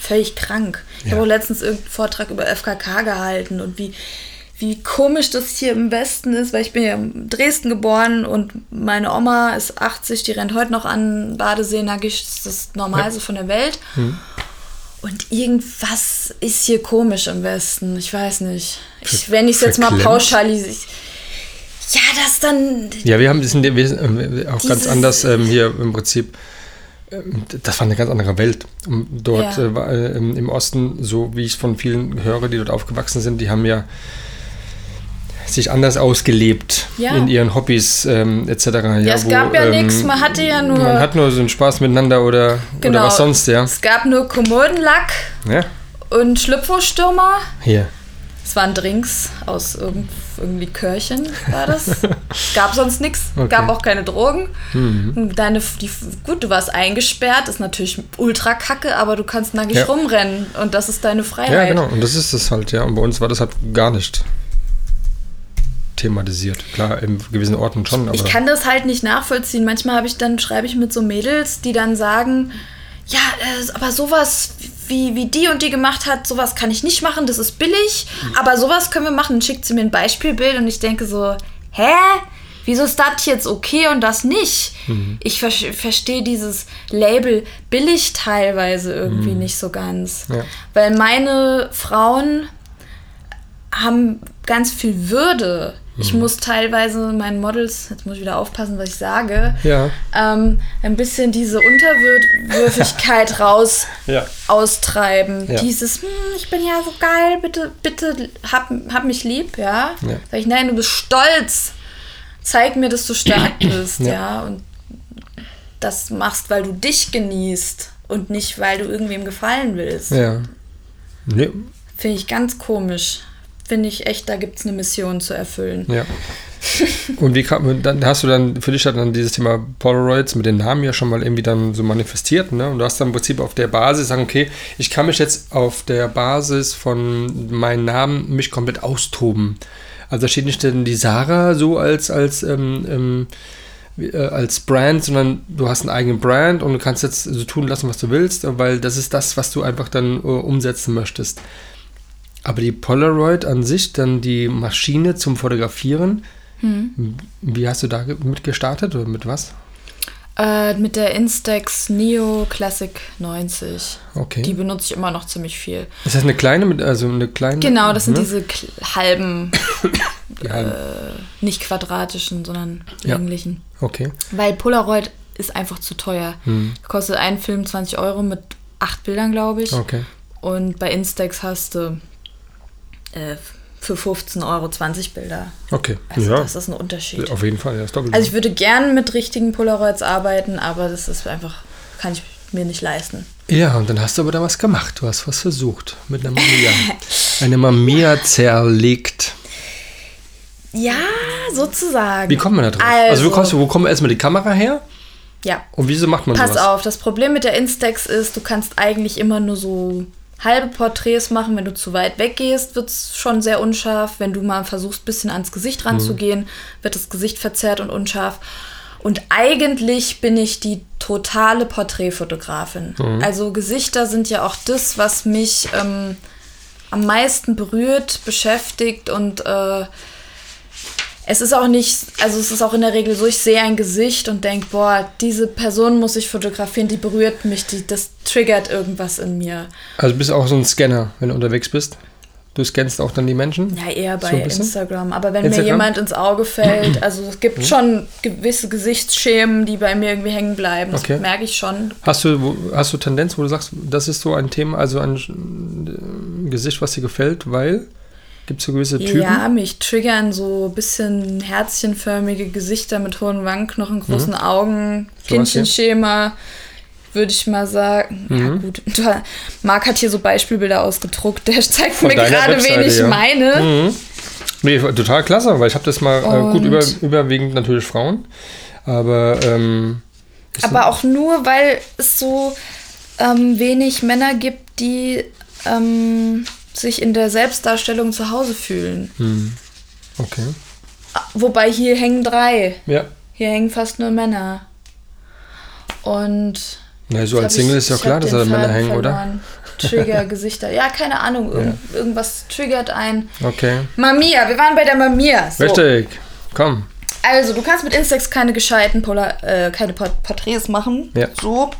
völlig krank. Ich Ja. habe auch letztens irgendeinen Vortrag über FKK gehalten und wie, wie komisch das hier im Westen ist, weil ich bin ja in Dresden geboren und meine Oma ist 80, die rennt heute noch an Badesee nackig, das ist das Normalste von der Welt. Und irgendwas ist hier komisch im Westen. Ich weiß nicht. Ich, wenn ich es jetzt mal pauschalisiere. Ja, das dann. Ja, wir haben in der, wir, ähm, auch ganz anders ähm, hier im Prinzip. Ähm, Das war eine ganz andere Welt. Und Dort Ja. äh, äh, im Osten, so wie ich es von vielen höre, die dort aufgewachsen sind, die haben ja sich anders ausgelebt Ja. in ihren Hobbys ähm, etc. Ja, es gab ja nix, man hatte ja nur- Man hat nur so einen Spaß miteinander oder, Genau. oder was sonst, ja. Es gab nur Kommodenlack ja. und Schlüpfostürmer. Hier. Es waren Drinks aus irgend, irgendwie Körchen, war das. Gab sonst nichts. Okay. Gab auch keine Drogen. Deine, die, gut, du warst eingesperrt, ist natürlich ultra kacke, aber du kannst nackig Ja. rumrennen und das ist deine Freiheit. Ja, genau. Und das ist es halt, ja. Und bei uns war das halt gar nicht thematisiert. Klar, in gewissen Orten schon, aber. Ich kann das halt nicht nachvollziehen. Manchmal habe ich dann schreibe ich mit so Mädels, die dann sagen, ja, äh, aber sowas wie, wie die und die gemacht hat, sowas kann ich nicht machen, das ist billig, aber sowas können wir machen. Dann schickt sie mir ein Beispielbild und ich denke so, hä? Wieso ist das jetzt okay und das nicht? Ich ver verstehe dieses Label billig teilweise irgendwie nicht so ganz. Ja. Weil meine Frauen haben ganz viel Würde. Ich Mhm. muss teilweise meinen Models, jetzt muss ich wieder aufpassen, was ich sage, Ja. ähm, ein bisschen diese Unterwürfigkeit raus Ja. austreiben. Ja. Dieses, hm, ich bin ja so geil, bitte, bitte hab, hab mich lieb, ja. Sag ich, nein, du bist stolz. Zeig mir, dass du stark bist, Ja. ja. Und das machst, weil du dich genießt und nicht, weil du irgendwem gefallen willst. Ja. Nee, Finde ich ganz komisch. Finde ich echt, da gibt es eine Mission zu erfüllen. ja. Und wie kam, dann hast du dann für dich dann dieses Thema Polaroids mit den Namen ja schon mal irgendwie dann so manifestiert, ne? Und du hast dann im Prinzip auf der Basis sagen, okay, ich kann mich jetzt auf der Basis von meinen Namen mich komplett austoben. Also da steht nicht denn die Sarah so als, als, ähm, ähm, äh, als Brand, sondern du hast einen eigenen Brand und du kannst jetzt so tun lassen, was du willst, weil das ist das, was du einfach dann äh, umsetzen möchtest. Aber die Polaroid an sich, dann die Maschine zum Fotografieren, wie hast du da mit gestartet oder mit was? Äh, mit der Instax Neo Classic 90. Okay. Die benutze ich immer noch ziemlich viel. ist das eine kleine, mit, also eine kleine? Genau, das sind ne? diese halben, halben. nicht quadratischen, sondern Ja. länglichen. Okay. Weil Polaroid ist einfach zu teuer. Hm. Kostet ein Film 20 Euro mit acht Bildern, glaube ich. Okay. Und bei Instax hast du äh, für 15 Euro 20 Bilder. Okay. Also ja. das ist ein Unterschied. Auf jeden Fall, ja, ist doppelt. Also ich würde gern mit richtigen Polaroids arbeiten, aber das ist einfach, kann ich mir nicht leisten. ja, und dann hast du aber da was gemacht. Du hast was versucht mit einer Maria. eine Mamiya zerlegt. Ja, sozusagen. Wie kommt man da drauf? Also, Also, wo, kommst du, wo kommt erstmal die Kamera her? ja. Und wieso macht man Pass sowas? auf, das Problem mit der Instax ist, du kannst eigentlich immer nur so halbe Porträts machen. Wenn du zu weit weggehst, wird es schon sehr unscharf. Wenn du mal versuchst, ein bisschen ans Gesicht ranzugehen, wird das Gesicht verzerrt und unscharf. Und eigentlich bin ich die totale Porträtfotografin. Also Gesichter sind ja auch das, was mich ähm, am meisten berührt, beschäftigt und äh, es ist auch nicht, also es ist auch in der Regel so, ich sehe ein Gesicht und denke, boah, diese Person muss ich fotografieren, die berührt mich, die, das triggert irgendwas in mir. Also bist du auch so ein Scanner, wenn du unterwegs bist. Du scannst auch dann die Menschen. Ja, eher So bei bisschen? Instagram. Aber wenn mir Instagram? jemand ins Auge fällt, also es gibt schon gewisse Gesichtsschemen, die bei mir irgendwie hängen bleiben. Das Okay. merke ich schon. Hast du, hast du Tendenz, wo du sagst, das ist so ein Thema, also ein Gesicht, was dir gefällt, weil? Gibt es so gewisse Typen? Ja, mich triggern so ein bisschen herzchenförmige Gesichter mit hohen Wangenknochen, großen Augen, Mhm. So hier? Kindchenschema, würde ich mal sagen. Ja, Mhm. gut. Du, Marc hat hier so Beispielbilder ausgedruckt. Der zeigt Von mir gerade, wen ich ja. meine. Mhm. Nee, total klasse, weil ich habe das mal äh, gut über, überwiegend natürlich Frauen, aber ähm, Aber auch nur, weil es so ähm, wenig Männer gibt, die ähm, sich in der Selbstdarstellung zu Hause fühlen. okay. Wobei hier hängen drei. Ja. Hier hängen fast nur Männer. Und. Na, so als Single ich- ist ja klar, dass da Männer hängen, oder? verloren. Trigger-Gesichter. Ja, keine Ahnung. Irgend, Irgendwas triggert ein. Okay. Mamiya, wir waren bei der Mamiya. So. Richtig. Komm. Also, du kannst mit Instax keine gescheiten Polar, äh, keine Port Porträts machen. Ja. So.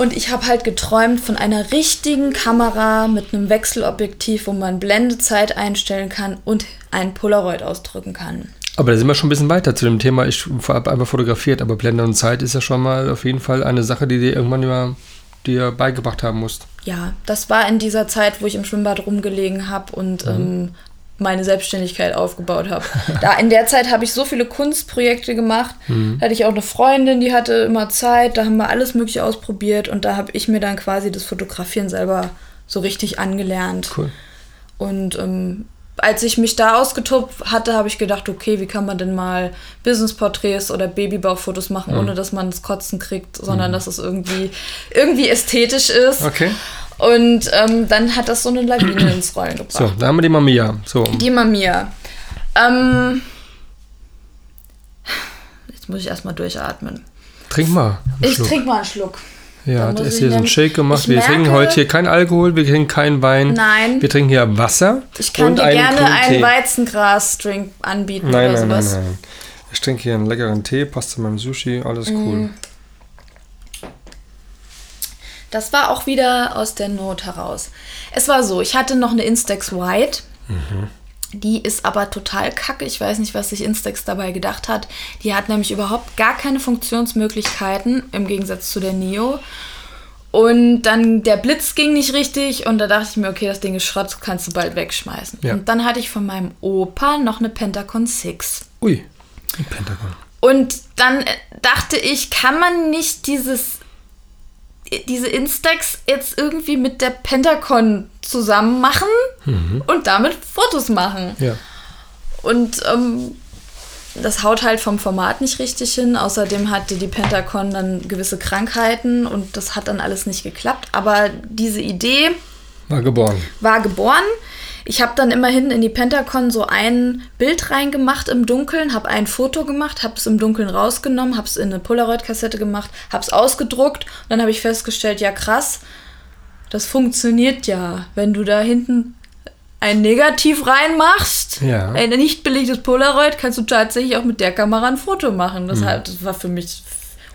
Und ich habe halt geträumt von einer richtigen Kamera mit einem Wechselobjektiv, wo man Blendezeit einstellen kann und ein Polaroid ausdrücken kann. Aber da sind wir schon ein bisschen weiter zu dem Thema. Ich habe einfach fotografiert, aber Blende und Zeit ist ja schon mal auf jeden Fall eine Sache, die dir irgendwann über dir beigebracht haben musst. Ja, das war in dieser Zeit, wo ich im Schwimmbad rumgelegen habe und ähm, meine Selbstständigkeit aufgebaut habe. Da in der Zeit habe ich so viele Kunstprojekte gemacht. Da hatte ich auch eine Freundin, die hatte immer Zeit. Da haben wir alles Mögliche ausprobiert und da habe ich mir dann quasi das Fotografieren selber so richtig angelernt. Cool. Und ähm, als ich mich da ausgetobt hatte, habe ich gedacht, okay, wie kann man denn mal Businessporträts oder Babybaufotos machen, ohne dass man das Kotzen kriegt, sondern dass es irgendwie, irgendwie ästhetisch ist. Okay. Und ähm, dann hat das so eine Lawine ins Rollen gebracht. So, da haben wir die Mamiya. So. Die Mamiya. Ähm, jetzt muss ich erstmal durchatmen. Trink mal. Ich Schluck. trinke mal einen Schluck. Ja, da ist hier so ein Shake gemacht. Wir merke- trinken heute hier kein Alkohol, wir trinken keinen Wein. Nein. Wir trinken hier Wasser Ich kann dir gerne einen. Weizengras-Drink anbieten Nein, oder nein, nein, sowas. nein. Ich trinke hier einen leckeren Tee, passt zu meinem Sushi, alles cool. Mhm. Das war auch wieder aus der Not heraus. Es war so, ich hatte noch eine Instax White. Die ist aber total kacke. Ich weiß nicht, was sich Instax dabei gedacht hat. Die hat nämlich überhaupt gar keine Funktionsmöglichkeiten im Gegensatz zu der Neo. Und dann der Blitz ging nicht richtig und da dachte ich mir, okay, das Ding ist Schrott, kannst du bald wegschmeißen. Ja. Und dann hatte ich von meinem Opa noch eine Pentacon 6. Ui, ein Pentagon. Und dann äh, dachte ich, kann man nicht dieses, diese Instax jetzt irgendwie mit der Pentacon zusammen machen und damit Fotos machen? Ja. Und ähm, das haut halt vom Format nicht richtig hin. Außerdem hatte die Pentacon dann gewisse Krankheiten und das hat dann alles nicht geklappt. Aber diese Idee War geboren. war geboren. Ich habe dann immerhin in die Pentacon so ein Bild reingemacht im Dunkeln, habe ein Foto gemacht, habe es im Dunkeln rausgenommen, habe es in eine Polaroid-Kassette gemacht, habe es ausgedruckt und dann habe ich festgestellt, ja krass, das funktioniert ja, wenn du da hinten ein Negativ reinmachst, Ja. ein nicht belegtes Polaroid, kannst du tatsächlich auch mit der Kamera ein Foto machen. Das, halt, das war für mich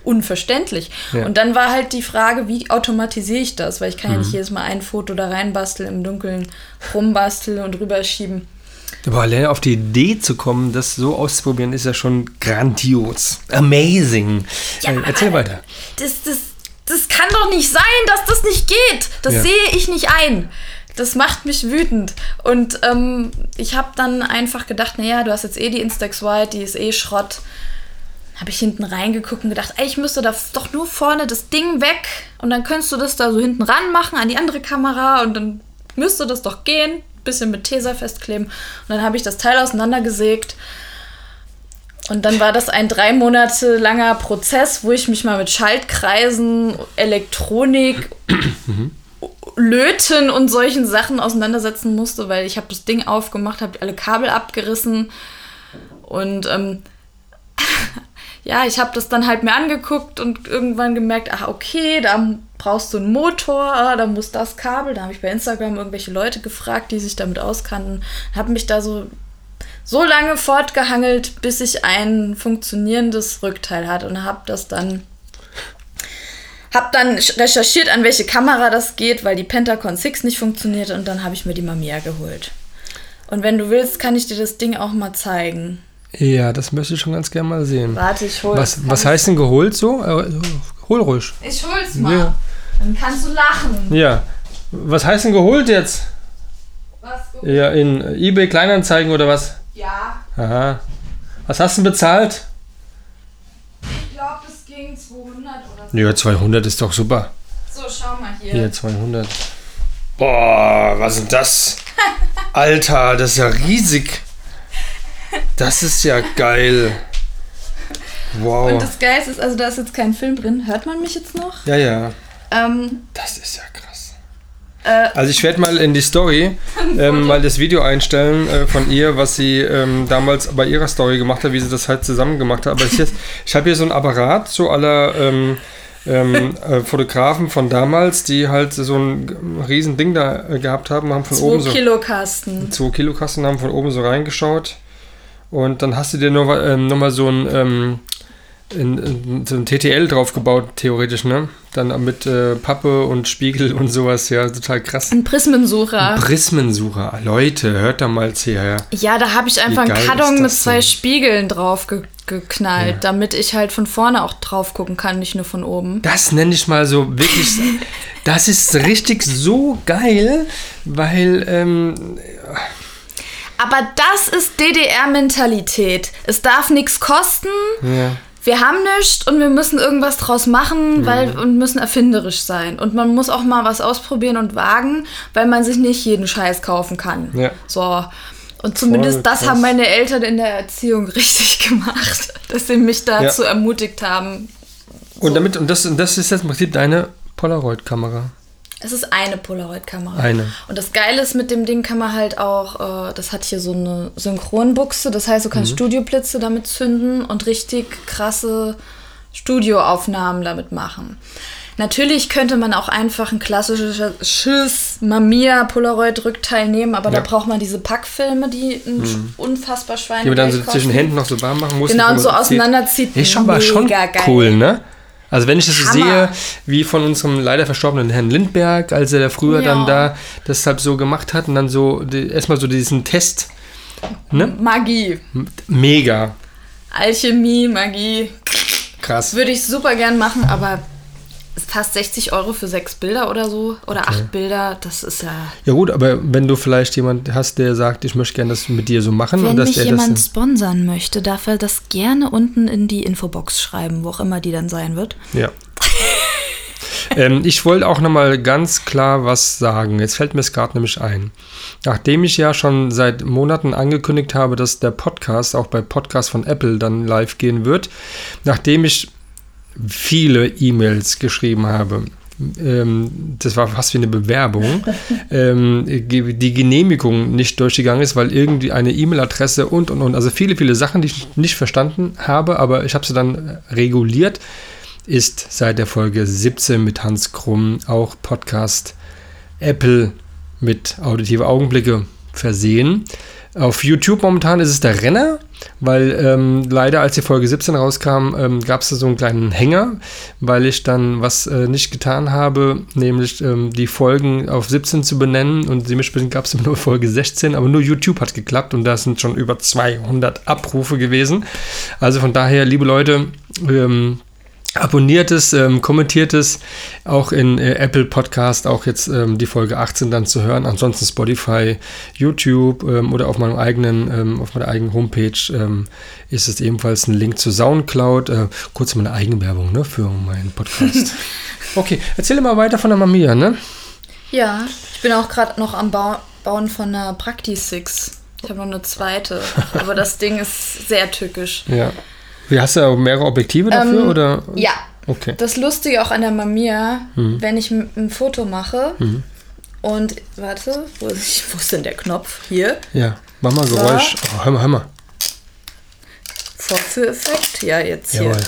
unverständlich. Ja. Und dann war halt die Frage, wie automatisiere ich das? Weil ich kann ja nicht jedes Mal ein Foto da reinbasteln, im Dunkeln rumbasteln und rüberschieben. Aber alleine auf die Idee zu kommen, das so auszuprobieren, ist ja schon grandios. Amazing. äh, erzähl weiter. Das, das, das kann doch nicht sein, dass das nicht geht. Das Ja. sehe ich nicht ein. Das macht mich wütend. Und ähm, ich habe dann einfach gedacht, naja, du hast jetzt eh die Instax White, die ist eh Schrott. Habe ich hinten reingeguckt und gedacht, ey, ich müsste da doch nur vorne das Ding weg und dann könntest du das da so hinten ran machen an die andere Kamera und dann müsste das doch gehen. Bisschen mit Tesa festkleben. Und dann habe ich das Teil auseinandergesägt. Und dann war das ein drei Monate langer Prozess, wo ich mich mal mit Schaltkreisen, Elektronik, Löten und solchen Sachen auseinandersetzen musste, weil ich habe das Ding aufgemacht, habe alle Kabel abgerissen und ähm, ja, ich habe das dann halt mir angeguckt und irgendwann gemerkt, ach okay, da brauchst du einen Motor, ah, da muss das Kabel. Da habe ich bei Instagram irgendwelche Leute gefragt, die sich damit auskannten, habe mich da so so lange fortgehangelt, bis ich ein funktionierendes Rückteil hatte und habe das dann habe dann recherchiert, an welche Kamera das geht, weil die Pentacon 6 nicht funktioniert und dann habe ich mir die Mamiya geholt. Und wenn du willst, kann ich dir das Ding auch mal zeigen. Ja, das möchte ich schon ganz gerne mal sehen. Warte, ich hol Was, was heißt denn geholt so? Äh, hol ruhig. Ich hol's mal. Ja. Dann kannst du lachen. Ja. Was heißt denn geholt jetzt? Was? Ja, in eBay Kleinanzeigen oder was? Ja, Aha. Was hast du denn bezahlt? ich glaube, es ging 200 oder so. Ja, 200 ist doch super. So, schau mal hier. Hier, 200. Boah, was ist denn das? Alter, das ist ja riesig. Das ist ja geil. Wow. Und das Geilste ist, also da ist jetzt kein Film drin. Hört man mich jetzt noch? Ja, ja. Ähm, Das ist ja krass. äh, Also ich werde mal in die Story ähm, mal das Video einstellen äh, von ihr, was sie ähm, damals bei ihrer Story gemacht hat, wie sie das halt zusammen gemacht hat. Aber ich, ich habe hier so ein Apparat, so aller ähm, ähm, äh, Fotografen von damals, die halt so ein riesen Ding da äh, gehabt haben, haben von 2 oben so Kilo Kasten. 2 Kilo Kasten, haben von oben so reingeschaut. Und dann hast du dir noch, ähm, noch mal so ein, ähm, in, in, so ein TTL draufgebaut, theoretisch, ne? Dann mit äh, Pappe und Spiegel und sowas, ja, total krass. Ein Prismensucher. Prismensucher. Leute, hört da mal hierher. Ja, da habe ich einfach einen Karton mit zwei denn? Spiegeln drauf ge geknallt, Ja. damit ich halt von vorne auch drauf gucken kann, nicht nur von oben. Das nenne ich mal so wirklich. das ist richtig so geil, weil ähm, Aber das ist DDR-Mentalität. Es darf nichts kosten. ja, Wir haben nichts und wir müssen irgendwas draus machen, Mhm. weil und müssen erfinderisch sein. Und man muss auch mal was ausprobieren und wagen, weil man sich nicht jeden Scheiß kaufen kann. Ja. So. Und zumindest Voll das haben meine Eltern in der Erziehung richtig gemacht, dass sie mich dazu ermutigt haben. und damit und das und das ist jetzt im Prinzip deine Polaroid-Kamera. Es ist eine Polaroid-Kamera. Eine. Und das Geile ist, mit dem Ding kann man halt auch, äh, das hat hier so eine Synchronbuchse, das heißt, du kannst Mhm. Studioblitze damit zünden und richtig krasse Studioaufnahmen damit machen. Natürlich könnte man auch einfach ein klassisches Mamiya Polaroid-Rückteil nehmen, aber Ja. Mhm. da braucht man diese Packfilme, die ein unfassbar Die man dann so Schweine zwischen Händen noch so warm machen muss. Genau, und so auseinanderzieht. Ist schon Mega geil. cool, ne? Also wenn ich das so sehe, wie von unserem leider verstorbenen Herrn Lindberg, als er da früher Ja. dann da das halt so gemacht hat und dann so erstmal so diesen Test, ne? Magie. Mega Alchemie, Magie. krass. Würde ich super gern machen, aber fast 60 Euro für sechs Bilder oder so. Oder acht Bilder, das ist ja. Ja gut, aber wenn du vielleicht jemand hast, der sagt, ich möchte gerne das mit dir so machen und Wenn dass mich der jemand das sponsern möchte, darf er das gerne unten in die Infobox schreiben, wo auch immer die dann sein wird. Ja. ähm, ich wollte auch nochmal ganz klar was sagen. Jetzt fällt mir es gerade nämlich ein. Nachdem ich ja schon seit Monaten angekündigt habe, dass der Podcast auch bei Podcast von Apple dann live gehen wird, nachdem ich viele E-Mails geschrieben habe, ähm, das war fast wie eine Bewerbung, ähm, die Genehmigung nicht durchgegangen ist, weil irgendwie eine E-Mail-Adresse und und und, also viele, viele Sachen, die ich nicht verstanden habe, aber ich habe sie dann reguliert, ist seit der Folge 17 mit Hans Krumm auch Podcast Apple mit auditive Augenblicke versehen. Auf YouTube momentan ist es der Renner, weil ähm, leider, als die Folge 17 rauskam, ähm, gab es da so einen kleinen Hänger, weil ich dann was äh, nicht getan habe, nämlich ähm, die Folgen auf 17 zu benennen und dementsprechend gab es nur Folge 16, aber nur YouTube hat geklappt und da sind schon über 200 Abrufe gewesen. Also von daher, liebe Leute, ähm, Abonniert es, ähm, kommentiert es, auch in äh, Apple Podcast, auch jetzt ähm, die Folge 18 dann zu hören. Ansonsten Spotify, YouTube ähm, oder auf meinem eigenen, ähm, auf meiner eigenen Homepage ähm, ist es ebenfalls ein Link zu Soundcloud. Äh, kurz meine Eigenwerbung ne, für meinen Podcast. okay, erzähle mal weiter von der Mamiya, ne? Ja, ich bin auch gerade noch am Bau Bauen von einer Prakti-Six. Ich habe noch eine zweite. Aber das Ding ist sehr tückisch. Ja. Wie hast du mehrere Objektive dafür? Ähm, oder? Ja. Okay. Das Lustige auch an der Mamiya, Mhm. wenn ich ein Foto mache und, warte, wo ist, wo ist denn der Knopf? Hier. Ja. Mach mal Geräusch. Oh, hör mal, hör mal. Vorführeffekt. Ja, jetzt hier. Jawohl.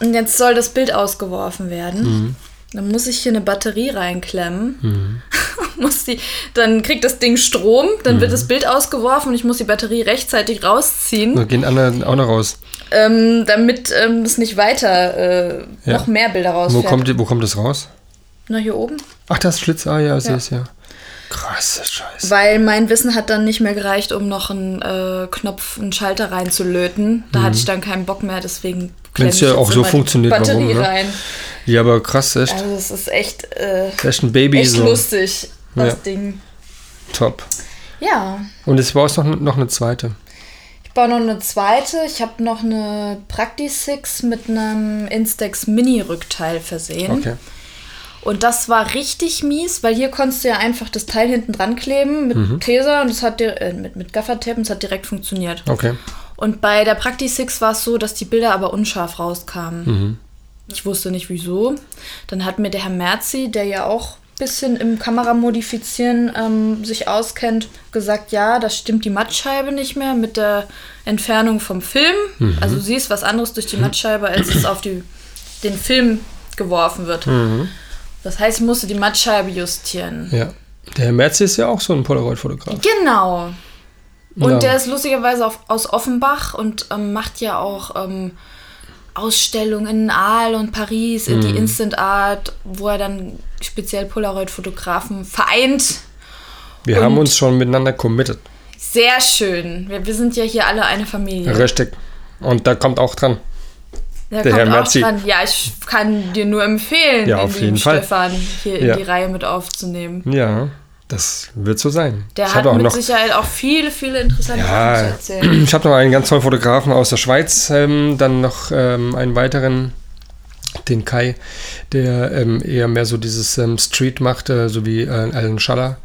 Und jetzt soll das Bild ausgeworfen werden. Mhm. Dann muss ich hier eine Batterie reinklemmen. muss die, dann kriegt das Ding Strom, dann Mhm. wird das Bild ausgeworfen und ich muss die Batterie rechtzeitig rausziehen, Da gehen andere auch noch raus. ähm, damit ähm, es nicht weiter äh, Ja. noch mehr Bilder Wo rausfährt. kommt, die- wo kommt das raus? Na, hier oben. Ach, das ist Schlitz. Ah, ja, sehe ich ja. Krasser Scheiß. Weil mein Wissen hat dann nicht mehr gereicht, um noch einen äh, Knopf, einen Schalter reinzulöten. Da hatte ich dann keinen Bock mehr, deswegen ich Mhm. ja auch so funktioniert, Batterie warum, ne? rein. Ja, aber krass, echt. Also es ist echt, äh, Das ist echt ein Baby. echt so. lustig, das Ja. Ding. Top. Ja, Und es war noch, noch eine zweite. ich baue noch eine zweite. Ich habe noch eine Practi-Six mit einem Instax Mini-Rückteil versehen. Okay. Und das war richtig mies, weil hier konntest du ja einfach das Teil hinten dran kleben mit Mhm. Tesa und das hat dir, äh, mit, mit Gaffertape und es hat direkt funktioniert. Okay. Und bei der Practi-Six war es so, dass die Bilder aber unscharf rauskamen. Mhm. Ich wusste nicht wieso. Dann hat mir der Herr Merzi, der ja auch ein bisschen im Kameramodifizieren ähm, sich auskennt, gesagt, ja, das stimmt die Mattscheibe nicht mehr mit der Entfernung vom Film. Mhm. Also du siehst was anderes durch die Mattscheibe, als es auf die, den Film geworfen wird. Mhm. Das heißt, ich musste die Mattscheibe justieren. Ja. Der Herr Merz ist ja auch so ein Polaroid-Fotograf. Genau. Und Ja. der ist lustigerweise auf, aus Offenbach und ähm, macht ja auch ähm, Ausstellungen in Aal und Paris, in Mhm. die Instant Art, wo er dann speziell Polaroid-Fotografen vereint. Wir Und- haben uns schon miteinander committed. Sehr schön. Wir, wir sind ja hier alle eine Familie. Richtig. Und da kommt auch dran. Der, der kommt Herr auch Merzi. dran. Ja, ich kann dir nur empfehlen, Ja, den auf jeden Fall. Stefan hier in Ja. die Reihe mit aufzunehmen. Ja, das wird so sein. Der ich hat auch mit noch. Sicherheit auch viele, viele interessante Sachen zu Ja, erzählen. ich habe noch einen ganz tollen Fotografen aus der Schweiz, ähm, dann noch ähm, einen weiteren, den Kai, der ähm, eher mehr so dieses ähm, Street macht, äh, so wie äh, Alan Schaller.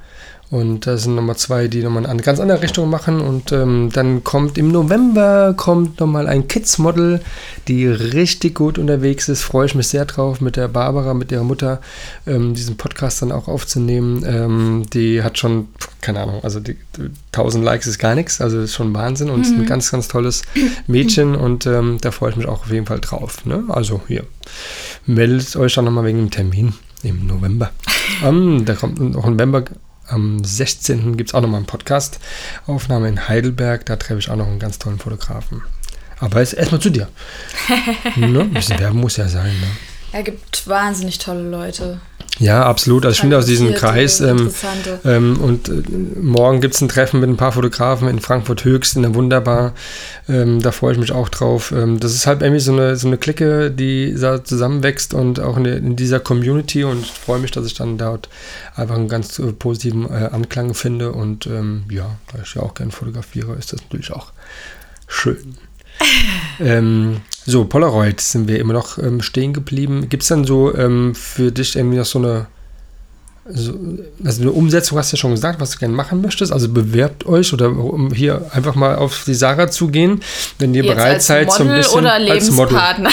Und da sind nochmal zwei, die nochmal eine ganz andere Richtung machen. Und ähm, dann kommt im November kommt nochmal ein Kids-Model, die richtig gut unterwegs ist. Freue ich mich sehr drauf, mit der Barbara, mit ihrer Mutter, ähm, diesen Podcast dann auch aufzunehmen. Ähm, die hat schon, keine Ahnung, also die, 1000 Likes ist gar nichts. Also ist schon Wahnsinn und ist ein ganz, ganz tolles Mädchen. Und ähm, da freue ich mich auch auf jeden Fall drauf. Ne? Also hier, meldet euch dann nochmal wegen dem Termin im November. Ähm, da kommt noch im November am 16. gibt es auch nochmal einen Podcast-Aufnahme in Heidelberg. Da treffe ich auch noch einen ganz tollen Fotografen. Aber erstmal zu dir. ne? Ein bisschen Werben muss ja sein. Ne? Er gibt wahnsinnig tolle Leute. Ja, absolut. Also ich finde aus diesem Kreis. Ähm, ähm, und äh, morgen gibt es ein Treffen mit ein paar Fotografen in Frankfurt Höchst in der Wunderbar. Ähm, da freue ich mich auch drauf. Ähm, das ist halt irgendwie so eine, so eine Clique, die da zusammenwächst und auch in, der, in dieser Community. Und ich freue mich, dass ich dann dort einfach einen ganz äh, positiven äh, Anklang finde. Und ähm, ja, da ich ja auch gerne fotografiere, ist das natürlich auch schön. ähm, so, Polaroid sind wir immer noch ähm, stehen geblieben. Gibt es dann so ähm, für dich irgendwie noch so eine, so, also eine Umsetzung, hast du ja schon gesagt, was du gerne machen möchtest? Also bewerbt euch oder um hier einfach mal auf die Sarah zu gehen, wenn ihr Jetzt bereit seid, so ein Model bisschen oder als Model. Lebenspartner.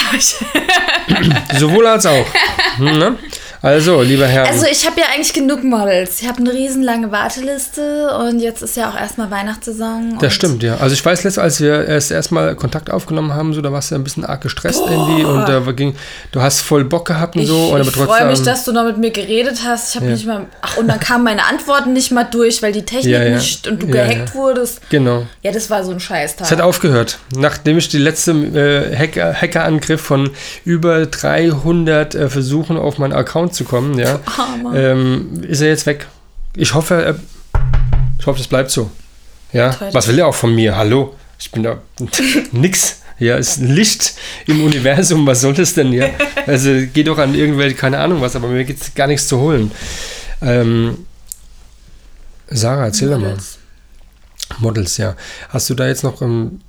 Sowohl als auch. Hm, ne? Also, lieber Herr. Also ich habe ja eigentlich genug Models. Ich habe eine riesenlange Warteliste und jetzt ist ja auch erstmal Weihnachtssaison. Das stimmt, ja. Also ich weiß, letztes, als wir erst erstmal Kontakt aufgenommen haben, so, da warst du ein bisschen arg gestresst irgendwie und da ging, du hast voll Bock gehabt und Ich, so. Ich freue mich, dass du noch mit mir geredet hast. Ich habe Ja. nicht mal. Ach, und dann kamen meine Antworten nicht mal durch, weil die Technik Ja, ja. nicht und du gehackt wurdest. Genau. Ja, das war so ein Scheißtag. Es hat aufgehört. Nachdem ich die letzte äh, Hacker, Hackerangriff von über 300 äh, Versuchen auf meinen Account zu kommen, ja, Armer. ähm, ist er jetzt weg. Ich hoffe, er, ich hoffe, es bleibt so. Ja, Toll. was will er auch von mir? Hallo, ich bin da nix. Ja, ist ein Licht im Universum. Was soll das denn hier? Also geht doch an irgendwelche, keine Ahnung was, aber mir gibt es gar nichts zu holen. Ähm, Sarah, erzähl doch mal. Models. Models, ja. Hast du da jetzt noch ähm,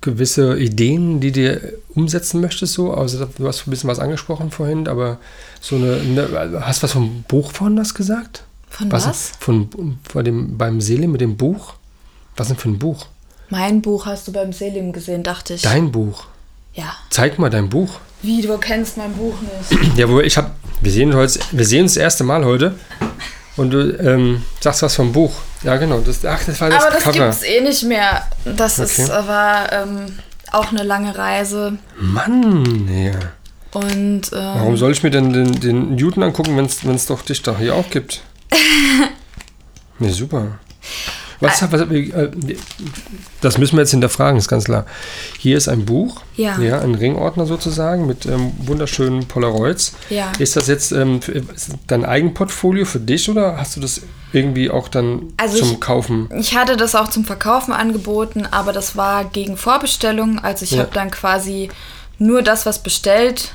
gewisse Ideen, die du umsetzen möchtest? So, also du hast ein bisschen was angesprochen vorhin, aber so eine, eine hast du was vom Buch vorhin das gesagt? Von Was? was? Von, von dem, beim Selim mit dem Buch? Was denn für ein Buch? Mein Buch hast du beim Selim gesehen, dachte ich. Dein Buch. Ja. Zeig mal dein Buch. Wie, du kennst mein Buch nicht. Ja, wo ich hab, wir sehen heute, wir sehen uns das erste Mal heute und du ähm, sagst was vom Buch. Ja, genau. Das, ach, das war das Aber das Cover. gibt's eh nicht mehr. Das ist, Okay. war ähm, auch eine lange Reise. Mann, ja. Und ähm, Warum soll ich mir denn den, den Newton angucken, wenn es doch dich doch hier auch gibt? nee, super. Was, was, äh, das müssen wir jetzt hinterfragen, ist ganz klar. Hier ist ein Buch, Ja. ein Ringordner sozusagen mit ähm, wunderschönen Polaroids. Ja. Ist das jetzt ähm, ist dein Eigenportfolio für dich oder hast du das irgendwie auch dann Also zum ich- Kaufen? Ich hatte das auch zum Verkaufen angeboten, aber das war gegen Vorbestellung. Also ich Ja. habe dann quasi nur das, was bestellt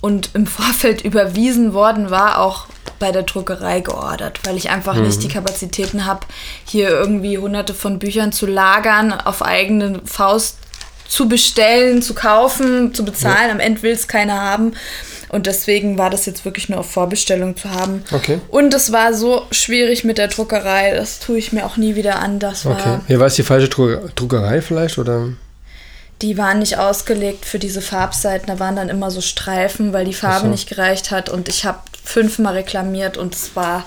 und im Vorfeld überwiesen worden war, auch bei der Druckerei geordert, weil ich einfach nicht die Kapazitäten habe, hier irgendwie hunderte von Büchern zu lagern, auf eigene Faust zu bestellen, zu kaufen, zu bezahlen. Am Ende will es keiner haben. Und deswegen war das jetzt wirklich nur auf Vorbestellung zu haben. Okay. Und es war so schwierig mit der Druckerei, das tue ich mir auch nie wieder an. Das war, Okay. Hier war es die falsche Dru Druckerei vielleicht oder? die waren nicht ausgelegt für diese Farbseiten. Da waren dann immer so Streifen, weil die Farbe so. nicht gereicht hat. Und ich habe fünfmal reklamiert und es war.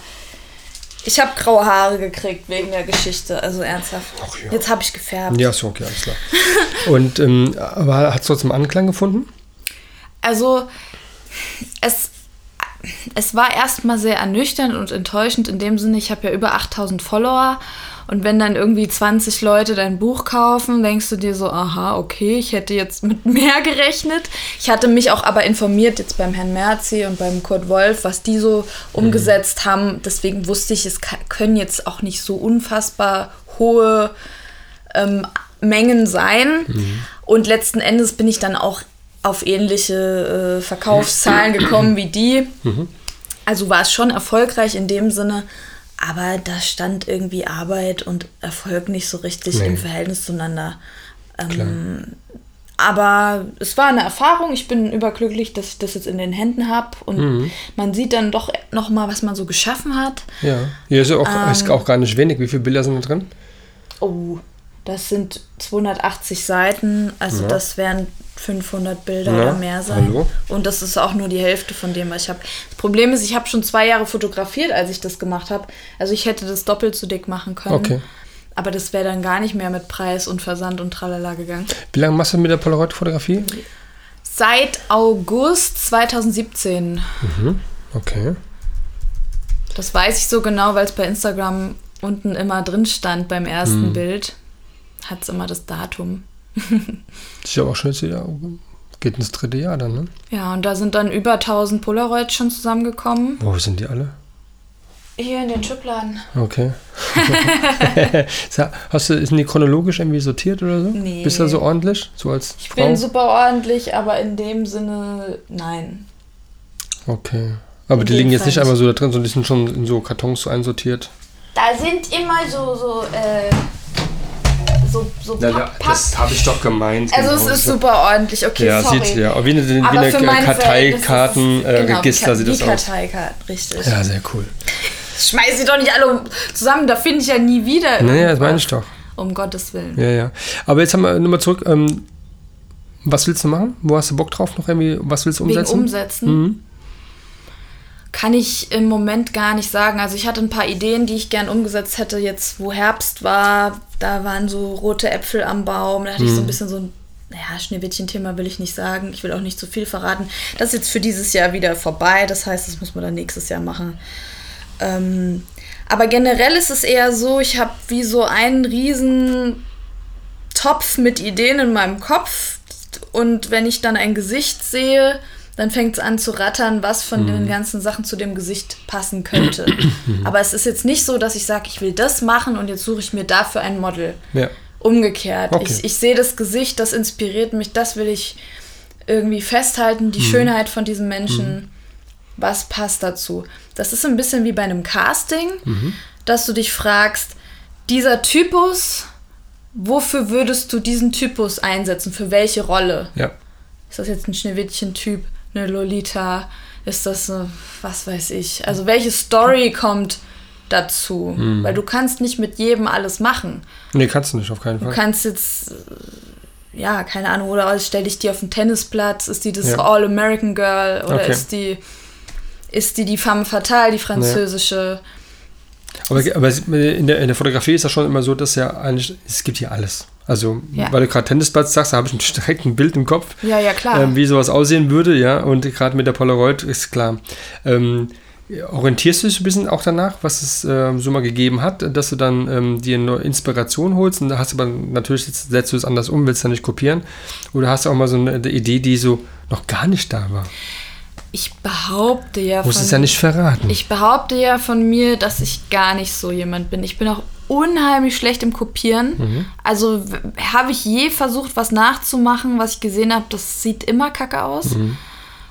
Ich habe graue Haare gekriegt wegen der Geschichte. Also ernsthaft. Ja. Jetzt habe ich gefärbt. Ja, so, okay, alles klar. Und ähm, aber hat es trotzdem Anklang gefunden? Also es, es war erstmal sehr ernüchternd und enttäuschend in dem Sinne, ich habe ja über 8000 Follower und wenn dann irgendwie 20 Leute dein Buch kaufen, denkst du dir so, aha, okay, ich hätte jetzt mit mehr gerechnet. Ich hatte mich auch aber informiert jetzt beim Herrn Merzi und beim Kurt Wolf, was die so umgesetzt haben. Deswegen wusste ich, es können jetzt auch nicht so unfassbar hohe ähm, Mengen sein. Und letzten Endes bin ich dann auch auf ähnliche äh, Verkaufszahlen gekommen wie die. Also war es schon erfolgreich in dem Sinne, aber da stand irgendwie Arbeit und Erfolg nicht so richtig Nee. im Verhältnis zueinander. Klar. Aber es war eine Erfahrung. Ich bin überglücklich, dass ich das jetzt in den Händen habe. Und Mhm. man sieht dann doch noch mal, was man so geschaffen hat. Ja. Hier ist ja auch, Ähm. ist auch gar nicht wenig. Wie viele Bilder sind da drin? Oh, das sind 280 Seiten. Also Ja. das wären 500 Bilder Na, oder mehr sein. hallo? Und das ist auch nur die Hälfte von dem, was ich habe. Das Problem ist, ich habe schon zwei Jahre fotografiert, als ich das gemacht habe. Also ich hätte das doppelt so dick machen können. Okay. Aber das wäre dann gar nicht mehr mit Preis und Versand und tralala gegangen. Wie lange machst du mit der Polaroid-Fotografie? Seit August 2017. Okay. Das weiß ich so genau, weil es bei Instagram unten immer drin stand beim ersten Bild. Hat es immer das Datum. Das ist ja auch schon jetzt wieder, geht ins dritte Jahr dann, ne? Ja, und da sind dann über 1000 Polaroids schon zusammengekommen. Wo sind die alle? Hier in den Schubladen. Okay. Hast du, sind die chronologisch irgendwie sortiert oder so? Nee. Bist du so ordentlich? So als Ich Frau? bin super ordentlich, aber in dem Sinne nein. Okay. Aber In die liegen jetzt Fall nicht nicht. einfach so da drin, sondern die sind schon in so Kartons so einsortiert. Da sind immer so, so, äh, so, so Papp. Papp. habe ich doch gemeint. Also genau. es ist super ordentlich, okay, Ja, sorry. sieht ja. Wie eine, wie eine für meine Karteikarten, Verhältnisse äh, genau, sieht das aus. Karteikarten, richtig. Ja, sehr cool. Schmeiß sie doch nicht alle zusammen, da finde ich ja nie wieder. Naja, das meine ich doch. Um Gottes Willen. Ja, ja. Aber jetzt haben wir nochmal zurück. Ähm, was willst du machen? Wo hast du Bock drauf noch irgendwie? Was willst du Wegen umsetzen? Umsetzen Mhm. Kann ich im Moment gar nicht sagen. Also ich hatte ein paar Ideen, die ich gern umgesetzt hätte, jetzt wo Herbst war. Da waren so rote Äpfel am Baum. Da hatte ich so Mhm. ein bisschen so ein, naja, Schneewittchen-Thema will ich nicht sagen. Ich will auch nicht zu viel verraten. Das ist jetzt für dieses Jahr wieder vorbei. Das heißt, das muss man dann nächstes Jahr machen. Ähm, aber generell ist es eher so, ich habe wie so einen riesen Topf mit Ideen in meinem Kopf und wenn ich dann ein Gesicht sehe, dann fängt es an zu rattern, was von Mhm. den ganzen Sachen zu dem Gesicht passen könnte. Aber es ist jetzt nicht so, dass ich sage, ich will das machen und jetzt suche ich mir dafür ein Model. Ja. Umgekehrt. Okay. Ich, ich sehe das Gesicht, das inspiriert mich, das will ich irgendwie festhalten, Mhm. die Schönheit von diesem Menschen. Was passt dazu? Das ist ein bisschen wie bei einem Casting, Mhm. dass du dich fragst, dieser Typus, wofür würdest du diesen Typus einsetzen? Für welche Rolle? Ja. Ist das jetzt ein Schneewittchen-Typ, eine Lolita? Ist das eine, was weiß ich? Also welche Story kommt dazu. Weil du kannst nicht mit jedem alles machen. Nee, kannst du nicht, auf keinen Du Fall. kannst jetzt, äh, ja, keine Ahnung, oder stell dich die auf den Tennisplatz, ist die das Ja. All-American Girl oder Okay. ist die ist die die femme fatale, die französische? Aber, aber es- in, der, in der Fotografie ist das schon immer so, dass ja eigentlich, es gibt hier alles. Also, Ja. weil du gerade Tennisplatz sagst, da habe ich direkt ein Bild im Kopf. Ja, ja, klar. ähm, wie sowas aussehen würde, ja. Und gerade mit der Polaroid ist klar. Ähm, orientierst du dich ein bisschen auch danach, was es ähm, so mal gegeben hat, dass du dann ähm, dir eine Inspiration holst und da hast du aber natürlich jetzt setzt du es anders um, willst ja nicht kopieren. Oder hast du auch mal so eine Idee, die so noch gar nicht da war? Ich behaupte ja Musst von es ja nicht verraten. Ich behaupte ja von mir, dass ich gar nicht so jemand bin. Ich bin auch unheimlich schlecht im Kopieren. Mhm. Also habe ich je versucht, was nachzumachen, was ich gesehen habe, das sieht immer kacke aus. Mhm.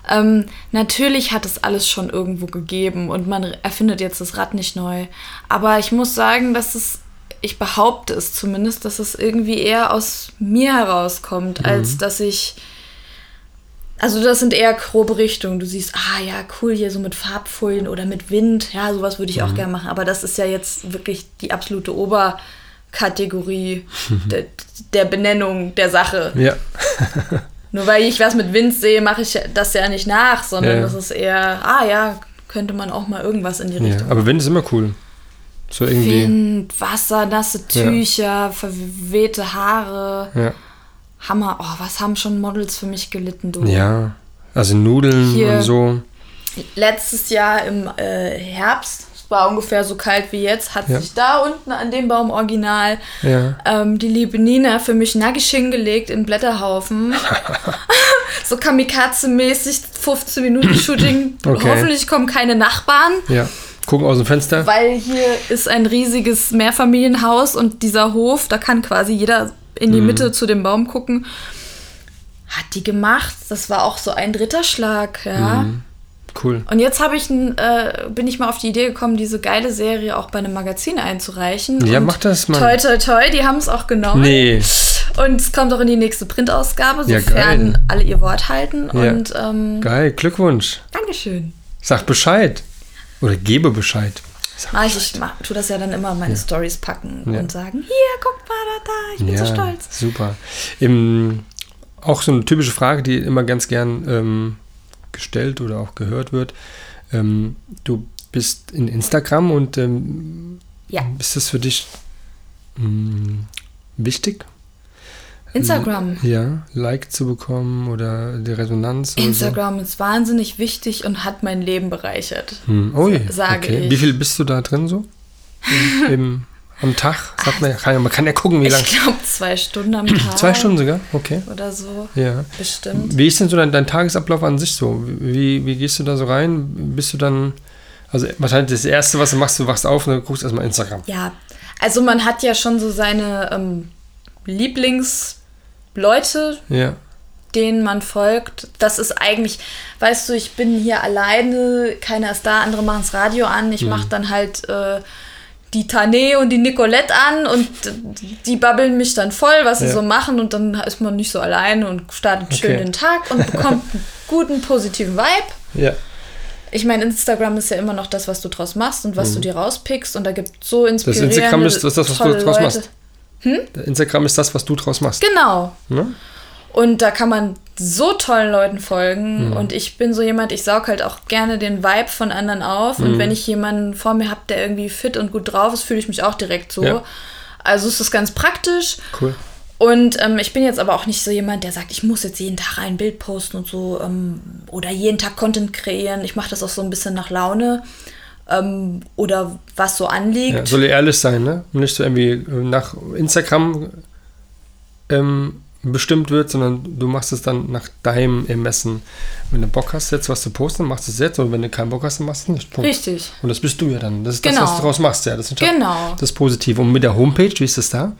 Ähm, natürlich hat es alles schon irgendwo gegeben und man erfindet jetzt das Rad nicht neu. Aber ich muss sagen, dass es, ich behaupte es zumindest, dass es irgendwie eher aus mir herauskommt, Mhm. als dass ich also das sind eher grobe Richtungen. Du siehst, ah ja, cool hier so mit Farbfolien oder mit Wind. Ja, sowas würde ich auch gerne machen. Aber das ist ja jetzt wirklich die absolute Oberkategorie der, der Benennung der Sache. ja. Nur weil ich was mit Wind sehe, mache ich das ja nicht nach, sondern Ja. das ist eher, ah ja, könnte man auch mal irgendwas in die ja. Richtung Aber Wind ist immer cool. So irgendwie. Wind, Wasser, nasse Tücher, verwehte Haare. Ja. Hammer. Oh, was haben schon Models für mich gelitten, du? ja. Also Nudeln Hier. und so. letztes Jahr im äh, Herbst, es war ungefähr so kalt wie jetzt, hat Ja. sich da unten an dem Baum original Ja. ähm, die liebe Nina für mich nackig hingelegt in Blätterhaufen. so kamikaze-mäßig 15 Minuten Shooting. Okay. Hoffentlich kommen keine Nachbarn. Ja. Gucken aus dem Fenster. Weil hier ist ein riesiges Mehrfamilienhaus und dieser Hof, da kann quasi jeder in Mhm. die Mitte zu dem Baum gucken. Hat die gemacht. Das war auch so ein dritter Schlag, ja. Mhm. Cool. Und jetzt habe ich äh, bin ich mal auf die Idee gekommen, diese geile Serie auch bei einem Magazin einzureichen. Ja, Und mach das mal. Toi, toi, toi, die haben es auch genommen. Nee. Und es kommt auch in die nächste Printausgabe, Ja, sofern geil. alle ihr Wort halten. Ja. Und ähm, Geil. Glückwunsch. Dankeschön. Sag Bescheid. Oder gebe Bescheid. Sag Mach ich, ich mach, tu das ja dann immer in meine Stories packen Ja. und sagen, hier, guck mal da, da, ich bin ja, so stolz. Super. Im, auch so eine typische Frage, die immer ganz gern ähm, gestellt oder auch gehört wird. Ähm, du bist in Instagram und ähm, Ja, ist das für dich mh, wichtig? Instagram. Ja, Like zu bekommen oder die Resonanz? oder so? Instagram ist wahnsinnig wichtig und hat mein Leben bereichert. Hm. Ui, sage okay. ich. Wie viel bist du da drin so? Im, im, am Tag? Sagt man, kann, ja- man kann ja gucken, wie lange. Ich glaube, zwei Stunden am Tag. Zwei Stunden sogar? Okay. Oder so, Ja. bestimmt. Wie ist denn so dein, dein Tagesablauf an sich so? Wie, wie gehst du da so rein? Bist du dann, also wahrscheinlich das Erste, was du machst, du wachst auf und dann guckst erstmal Instagram. Ja, also man hat ja schon so seine ähm, Lieblingsleute, Ja. denen man folgt. Das ist eigentlich, weißt du, ich bin hier alleine, keiner ist da, andere machen das Radio an. Mhm. Ich mache dann halt äh, die Tané und die Nicolette an und die babbeln mich dann voll, was sie Ja. so machen und dann ist man nicht so alleine und startet schön Okay. den Tag und bekommt einen guten, positiven Vibe. Ja. Ich meine, Instagram ist ja immer noch das, was du draus machst und was du dir rauspickst und da gibt es so Das inspirierende, Instagram ist das, das was du draus Leute. machst. Instagram ist das, was du draus machst. Genau. Ne? Und da kann man so tollen Leuten folgen. Mhm. Und ich bin so jemand, ich saug halt auch gerne den Vibe von anderen auf. Mhm. Und wenn ich jemanden vor mir habe, der irgendwie fit und gut drauf ist, fühle ich mich auch direkt so. Ja. Also ist das ganz praktisch. Cool. Und ähm, ich bin jetzt aber auch nicht so jemand, der sagt, ich muss jetzt jeden Tag ein Bild posten und so ähm, oder jeden Tag Content kreieren. Ich mache das auch so ein bisschen nach Laune ähm, oder was so anliegt. Ja, soll ja ehrlich sein, ne? Nicht so irgendwie nach Instagram ähm, bestimmt wird, sondern du machst es dann nach deinem Ermessen. Wenn du Bock hast, jetzt was zu posten, machst du es jetzt. Und wenn du keinen Bock hast, dann machst du es nicht. Punkt. Richtig. Und das bist du ja dann. Das ist das, Genau. was du daraus machst, ja. Das ist Genau. das Positive. Und mit der Homepage, wie ist das da?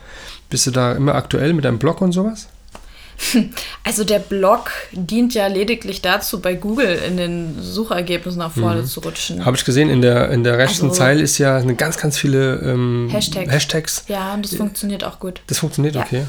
Bist du da immer aktuell mit deinem Blog und sowas? Also der Blog dient ja lediglich dazu, bei Google in den Suchergebnissen nach vorne zu rutschen. Habe ich gesehen, in der, in der rechten Also- Zeile ist ja eine ganz, ganz viele ähm, Hashtags. Hashtags. Ja, und das funktioniert auch gut. Das funktioniert, Ja. okay.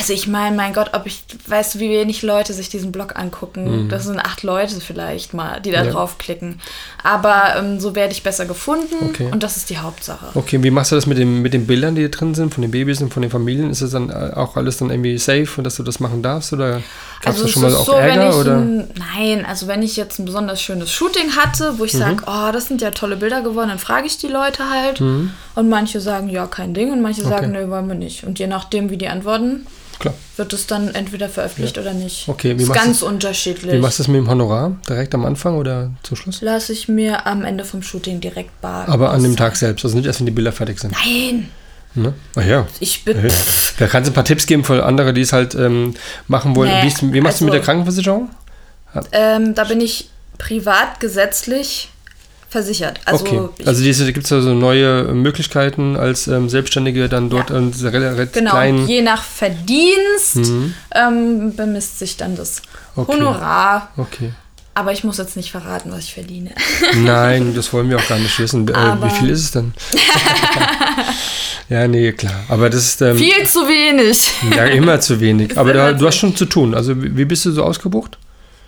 Also ich meine, mein Gott, ob ich, weißt du, wie wenig Leute sich diesen Blog angucken. Das sind acht Leute vielleicht mal, die da Mhm. Ja. draufklicken. Aber ähm, so werde ich besser gefunden Okay. und das ist die Hauptsache. Okay, wie machst du das mit, dem, mit den Bildern, die da drin sind, von den Babys und von den Familien? Ist das dann äh, auch alles dann irgendwie safe und dass du das machen darfst? Oder gab Also es schon mal auch so, Ärger? Oder? ein, nein, also wenn ich jetzt ein besonders schönes Shooting hatte, wo ich Mhm. sage, oh, das sind ja tolle Bilder geworden, dann frage ich die Leute halt. Und manche sagen, ja, kein Ding. Und manche sagen, Mhm. Okay. nö, wollen wir nicht. Und je nachdem, wie die antworten, Klar. wird es dann entweder veröffentlicht oder nicht. Okay, wie ist machst ganz du- unterschiedlich. Wie machst du das mit dem Honorar? Direkt am Anfang oder zum Schluss? Lasse ich mir am Ende vom Shooting direkt bar. Aber an dem. Tag selbst, also nicht erst, wenn die Bilder fertig sind. Nein, Ne? Ach ja. ich bin. Hey. Da kannst du ein paar Tipps geben für andere, die es halt ähm, machen wollen. Nee, wie, wie machst du mit also- der Krankenversicherung? Ähm, da bin ich privat gesetzlich versichert. Also, okay. Also gibt es also neue Möglichkeiten als ähm, Selbstständige dann dort Ja. dieser relativ genau, kleinen. je nach Verdienst ähm, bemisst sich dann das Mhm. Okay. Honorar. Okay. Aber ich muss jetzt nicht verraten, was ich verdiene. Nein, das wollen wir auch gar nicht wissen. Äh, Aber- wie viel ist es denn? ja, nee, klar. Aber das ist ähm, Viel zu wenig. ja immer zu wenig. Aber da, du hast schon zu tun. Also wie bist du so ausgebucht?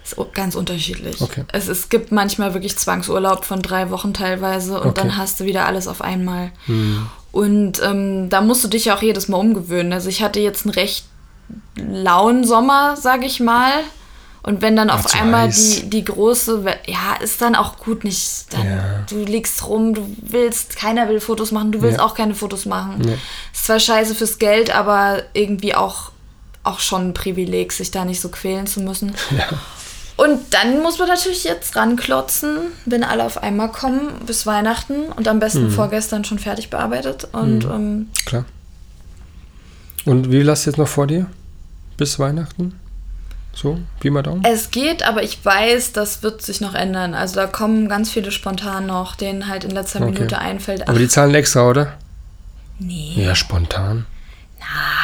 Ist ganz unterschiedlich. Okay. Es, es gibt manchmal wirklich Zwangsurlaub von drei Wochen teilweise und Okay. dann hast du wieder alles auf einmal. Und ähm, da musst du dich ja auch jedes Mal umgewöhnen. Also ich hatte jetzt einen recht lauen Sommer, sag ich mal. Und wenn dann auf zu einmal die, die große, We- ja, ist dann auch gut nicht. Dann, Ja. Du liegst rum, du willst, keiner will Fotos machen, du willst Ja. auch keine Fotos machen. Ja. Ist zwar scheiße fürs Geld, aber irgendwie auch, auch schon ein Privileg, sich da nicht so quälen zu müssen. Und dann muss man natürlich jetzt ranklotzen, wenn alle auf einmal kommen, bis Weihnachten und am besten vorgestern schon fertig bearbeitet. Und ähm, Klar. Und wie viel hast du jetzt noch vor dir? Bis Weihnachten? So, wie mal Daumen? es geht, aber ich weiß, das wird sich noch ändern. Also da kommen ganz viele spontan noch, denen halt in letzter Okay. Minute einfällt. Aber die zahlen extra, oder? nee, Ja, spontan.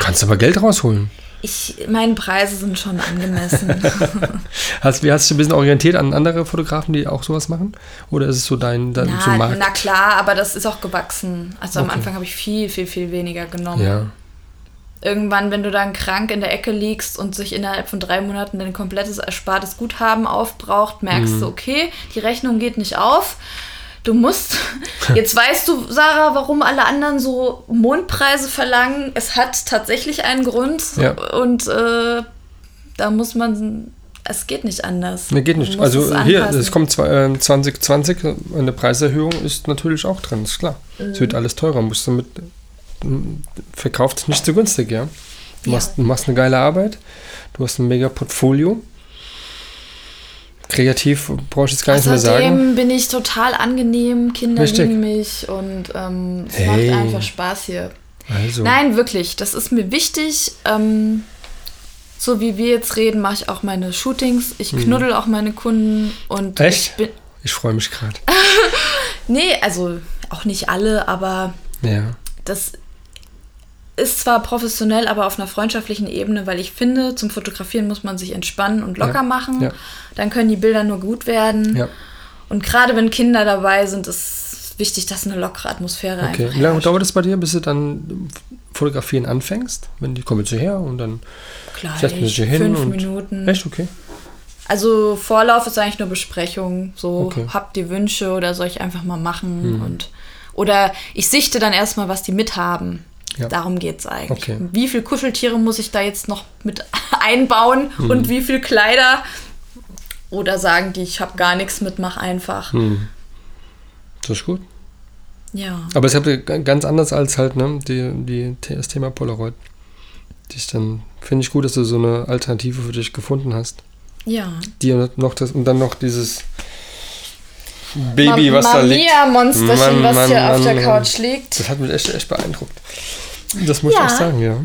Kannst aber Geld rausholen. Ich, meine Preise sind schon angemessen. Hast, hast du dich ein bisschen orientiert an andere Fotografen, die auch sowas machen? Oder ist es so dein, dein so na, Markt? na klar, aber das ist auch gewachsen. Also am Okay. Anfang habe ich viel, viel, viel weniger genommen. ja. irgendwann, wenn du dann krank in der Ecke liegst und sich innerhalb von drei Monaten dein komplettes erspartes Guthaben aufbraucht, merkst Mhm. du, okay, die Rechnung geht nicht auf. Du musst, jetzt weißt du, Sarah, warum alle anderen so Mondpreise verlangen. Es hat tatsächlich einen Grund Ja. und äh, da muss man, es geht nicht anders. Nee, geht nicht. Also es hier, es kommt zwei- ähm, 2020, eine Preiserhöhung ist natürlich auch drin, ist klar. Mhm. Es wird alles teurer, musst du mit, verkauft nicht so günstig, ja. Du, Ja. Machst, du machst eine geile Arbeit, du hast ein mega Portfolio. Kreativ brauche ich jetzt gar nicht mehr sagen. Außerdem bin ich total angenehm, Kinder Richtig. lieben mich und ähm, es Hey. macht einfach Spaß hier. Also, Nein, wirklich, das ist mir wichtig. Ähm, so wie wir jetzt reden, mache ich auch meine Shootings. Ich knuddel auch meine Kunden und Mhm. Echt? ich bin. ich freue mich gerade. Nee, also auch nicht alle, aber Ja. das ist zwar professionell, aber auf einer freundschaftlichen Ebene, weil ich finde, zum Fotografieren muss man sich entspannen und locker Ja, machen. ja. Dann können die Bilder nur gut werden. Ja. Und gerade wenn Kinder dabei sind, ist wichtig, dass eine lockere Atmosphäre Okay. einfach Wie lange dauert es bei dir, bis du dann fotografieren anfängst? Wenn die kommen zu her und dann Gleich, setzt man sich hier hin fünf und Minuten. echt okay. Also Vorlauf ist eigentlich nur Besprechung. So, Okay. Habt ihr Wünsche oder soll ich einfach mal machen? Und, oder ich sichte dann erstmal, was die mithaben. Ja. Darum geht es eigentlich. Okay. Wie viele Kuscheltiere muss ich da jetzt noch mit einbauen Hm. und wie viel Kleider? Oder sagen die, ich habe gar nichts mit, mach einfach. Hm. Das ist gut. Ja. Aber es ist ganz anders als halt, ne, die, die, das Thema Polaroid. Die ist dann, finde ich gut, dass du so eine Alternative für dich gefunden hast. Ja. Die und noch das, und dann noch dieses Baby, Ma- was da liegt. Mamiya-Monsterchen, Mann, was hier Mann, auf der Mann, Couch liegt. Das hat mich echt, echt beeindruckt. Das muss ich Ja. auch sagen, ja.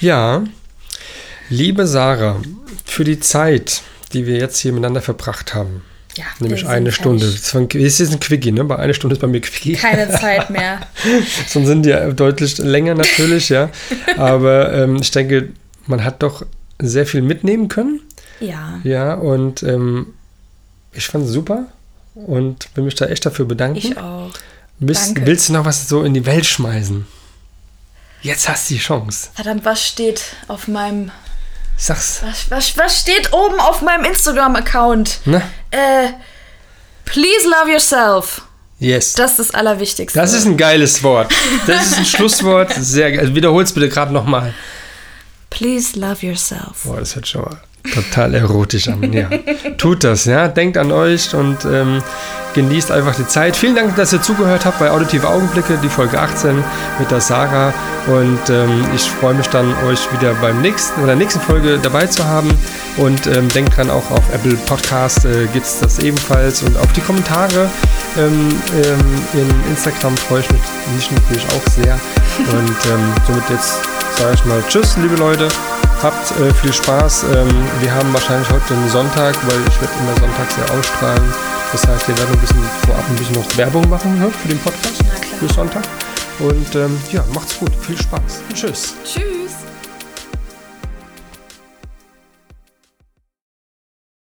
Ja, liebe Sarah, für die Zeit, die wir jetzt hier miteinander verbracht haben, Ja, nämlich eine Stunde. Das ein- ist ein Quickie, ne? Bei einer Stunde ist bei mir Quickie. Keine Zeit mehr. Sonst sind die ja deutlich länger natürlich, ja. Aber ähm, ich denke, man hat doch sehr viel mitnehmen können. Ja. Ja, und ähm, ich fand es super und will mich da echt dafür bedanken. Ich auch. Willst, willst du noch was so in die Welt schmeißen? Jetzt hast du die Chance. Verdammt, was steht auf meinem. Sag's. Was, was, was steht oben auf meinem Instagram-Account? Ne? Äh. Please love yourself. Yes. Das ist das Allerwichtigste. Das ist ein geiles Wort. Das ist ein Schlusswort. Sehr geil. Also wiederhol's bitte gerade nochmal. Please love yourself. Boah, das hört schon mal total erotisch an. Ja. Tut das, ja. Denkt an euch und ähm, genießt einfach die Zeit. Vielen Dank, dass ihr zugehört habt bei Auditive Augenblicke, die Folge 18 mit der Sarah. Und ähm, ich freue mich dann, euch wieder beim nächsten oder nächsten Folge dabei zu haben. Und ähm, denkt dran, auch auf Apple Podcast äh, gibt es das ebenfalls. Und auf die Kommentare ähm, ähm, in Instagram freue ich mich, mich natürlich auch sehr. Und ähm, somit jetzt sage ich mal Tschüss, liebe Leute. Habt äh, viel Spaß. Ähm, wir haben wahrscheinlich heute einen Sonntag, weil ich werde immer sonntags ja ausstrahlen. Das heißt, wir werden ein bisschen vorab ein bisschen noch Werbung machen ne, für den Podcast Na klar. für Sonntag. Und ähm, ja, macht's gut. Viel Spaß. Tschüss. Tschüss.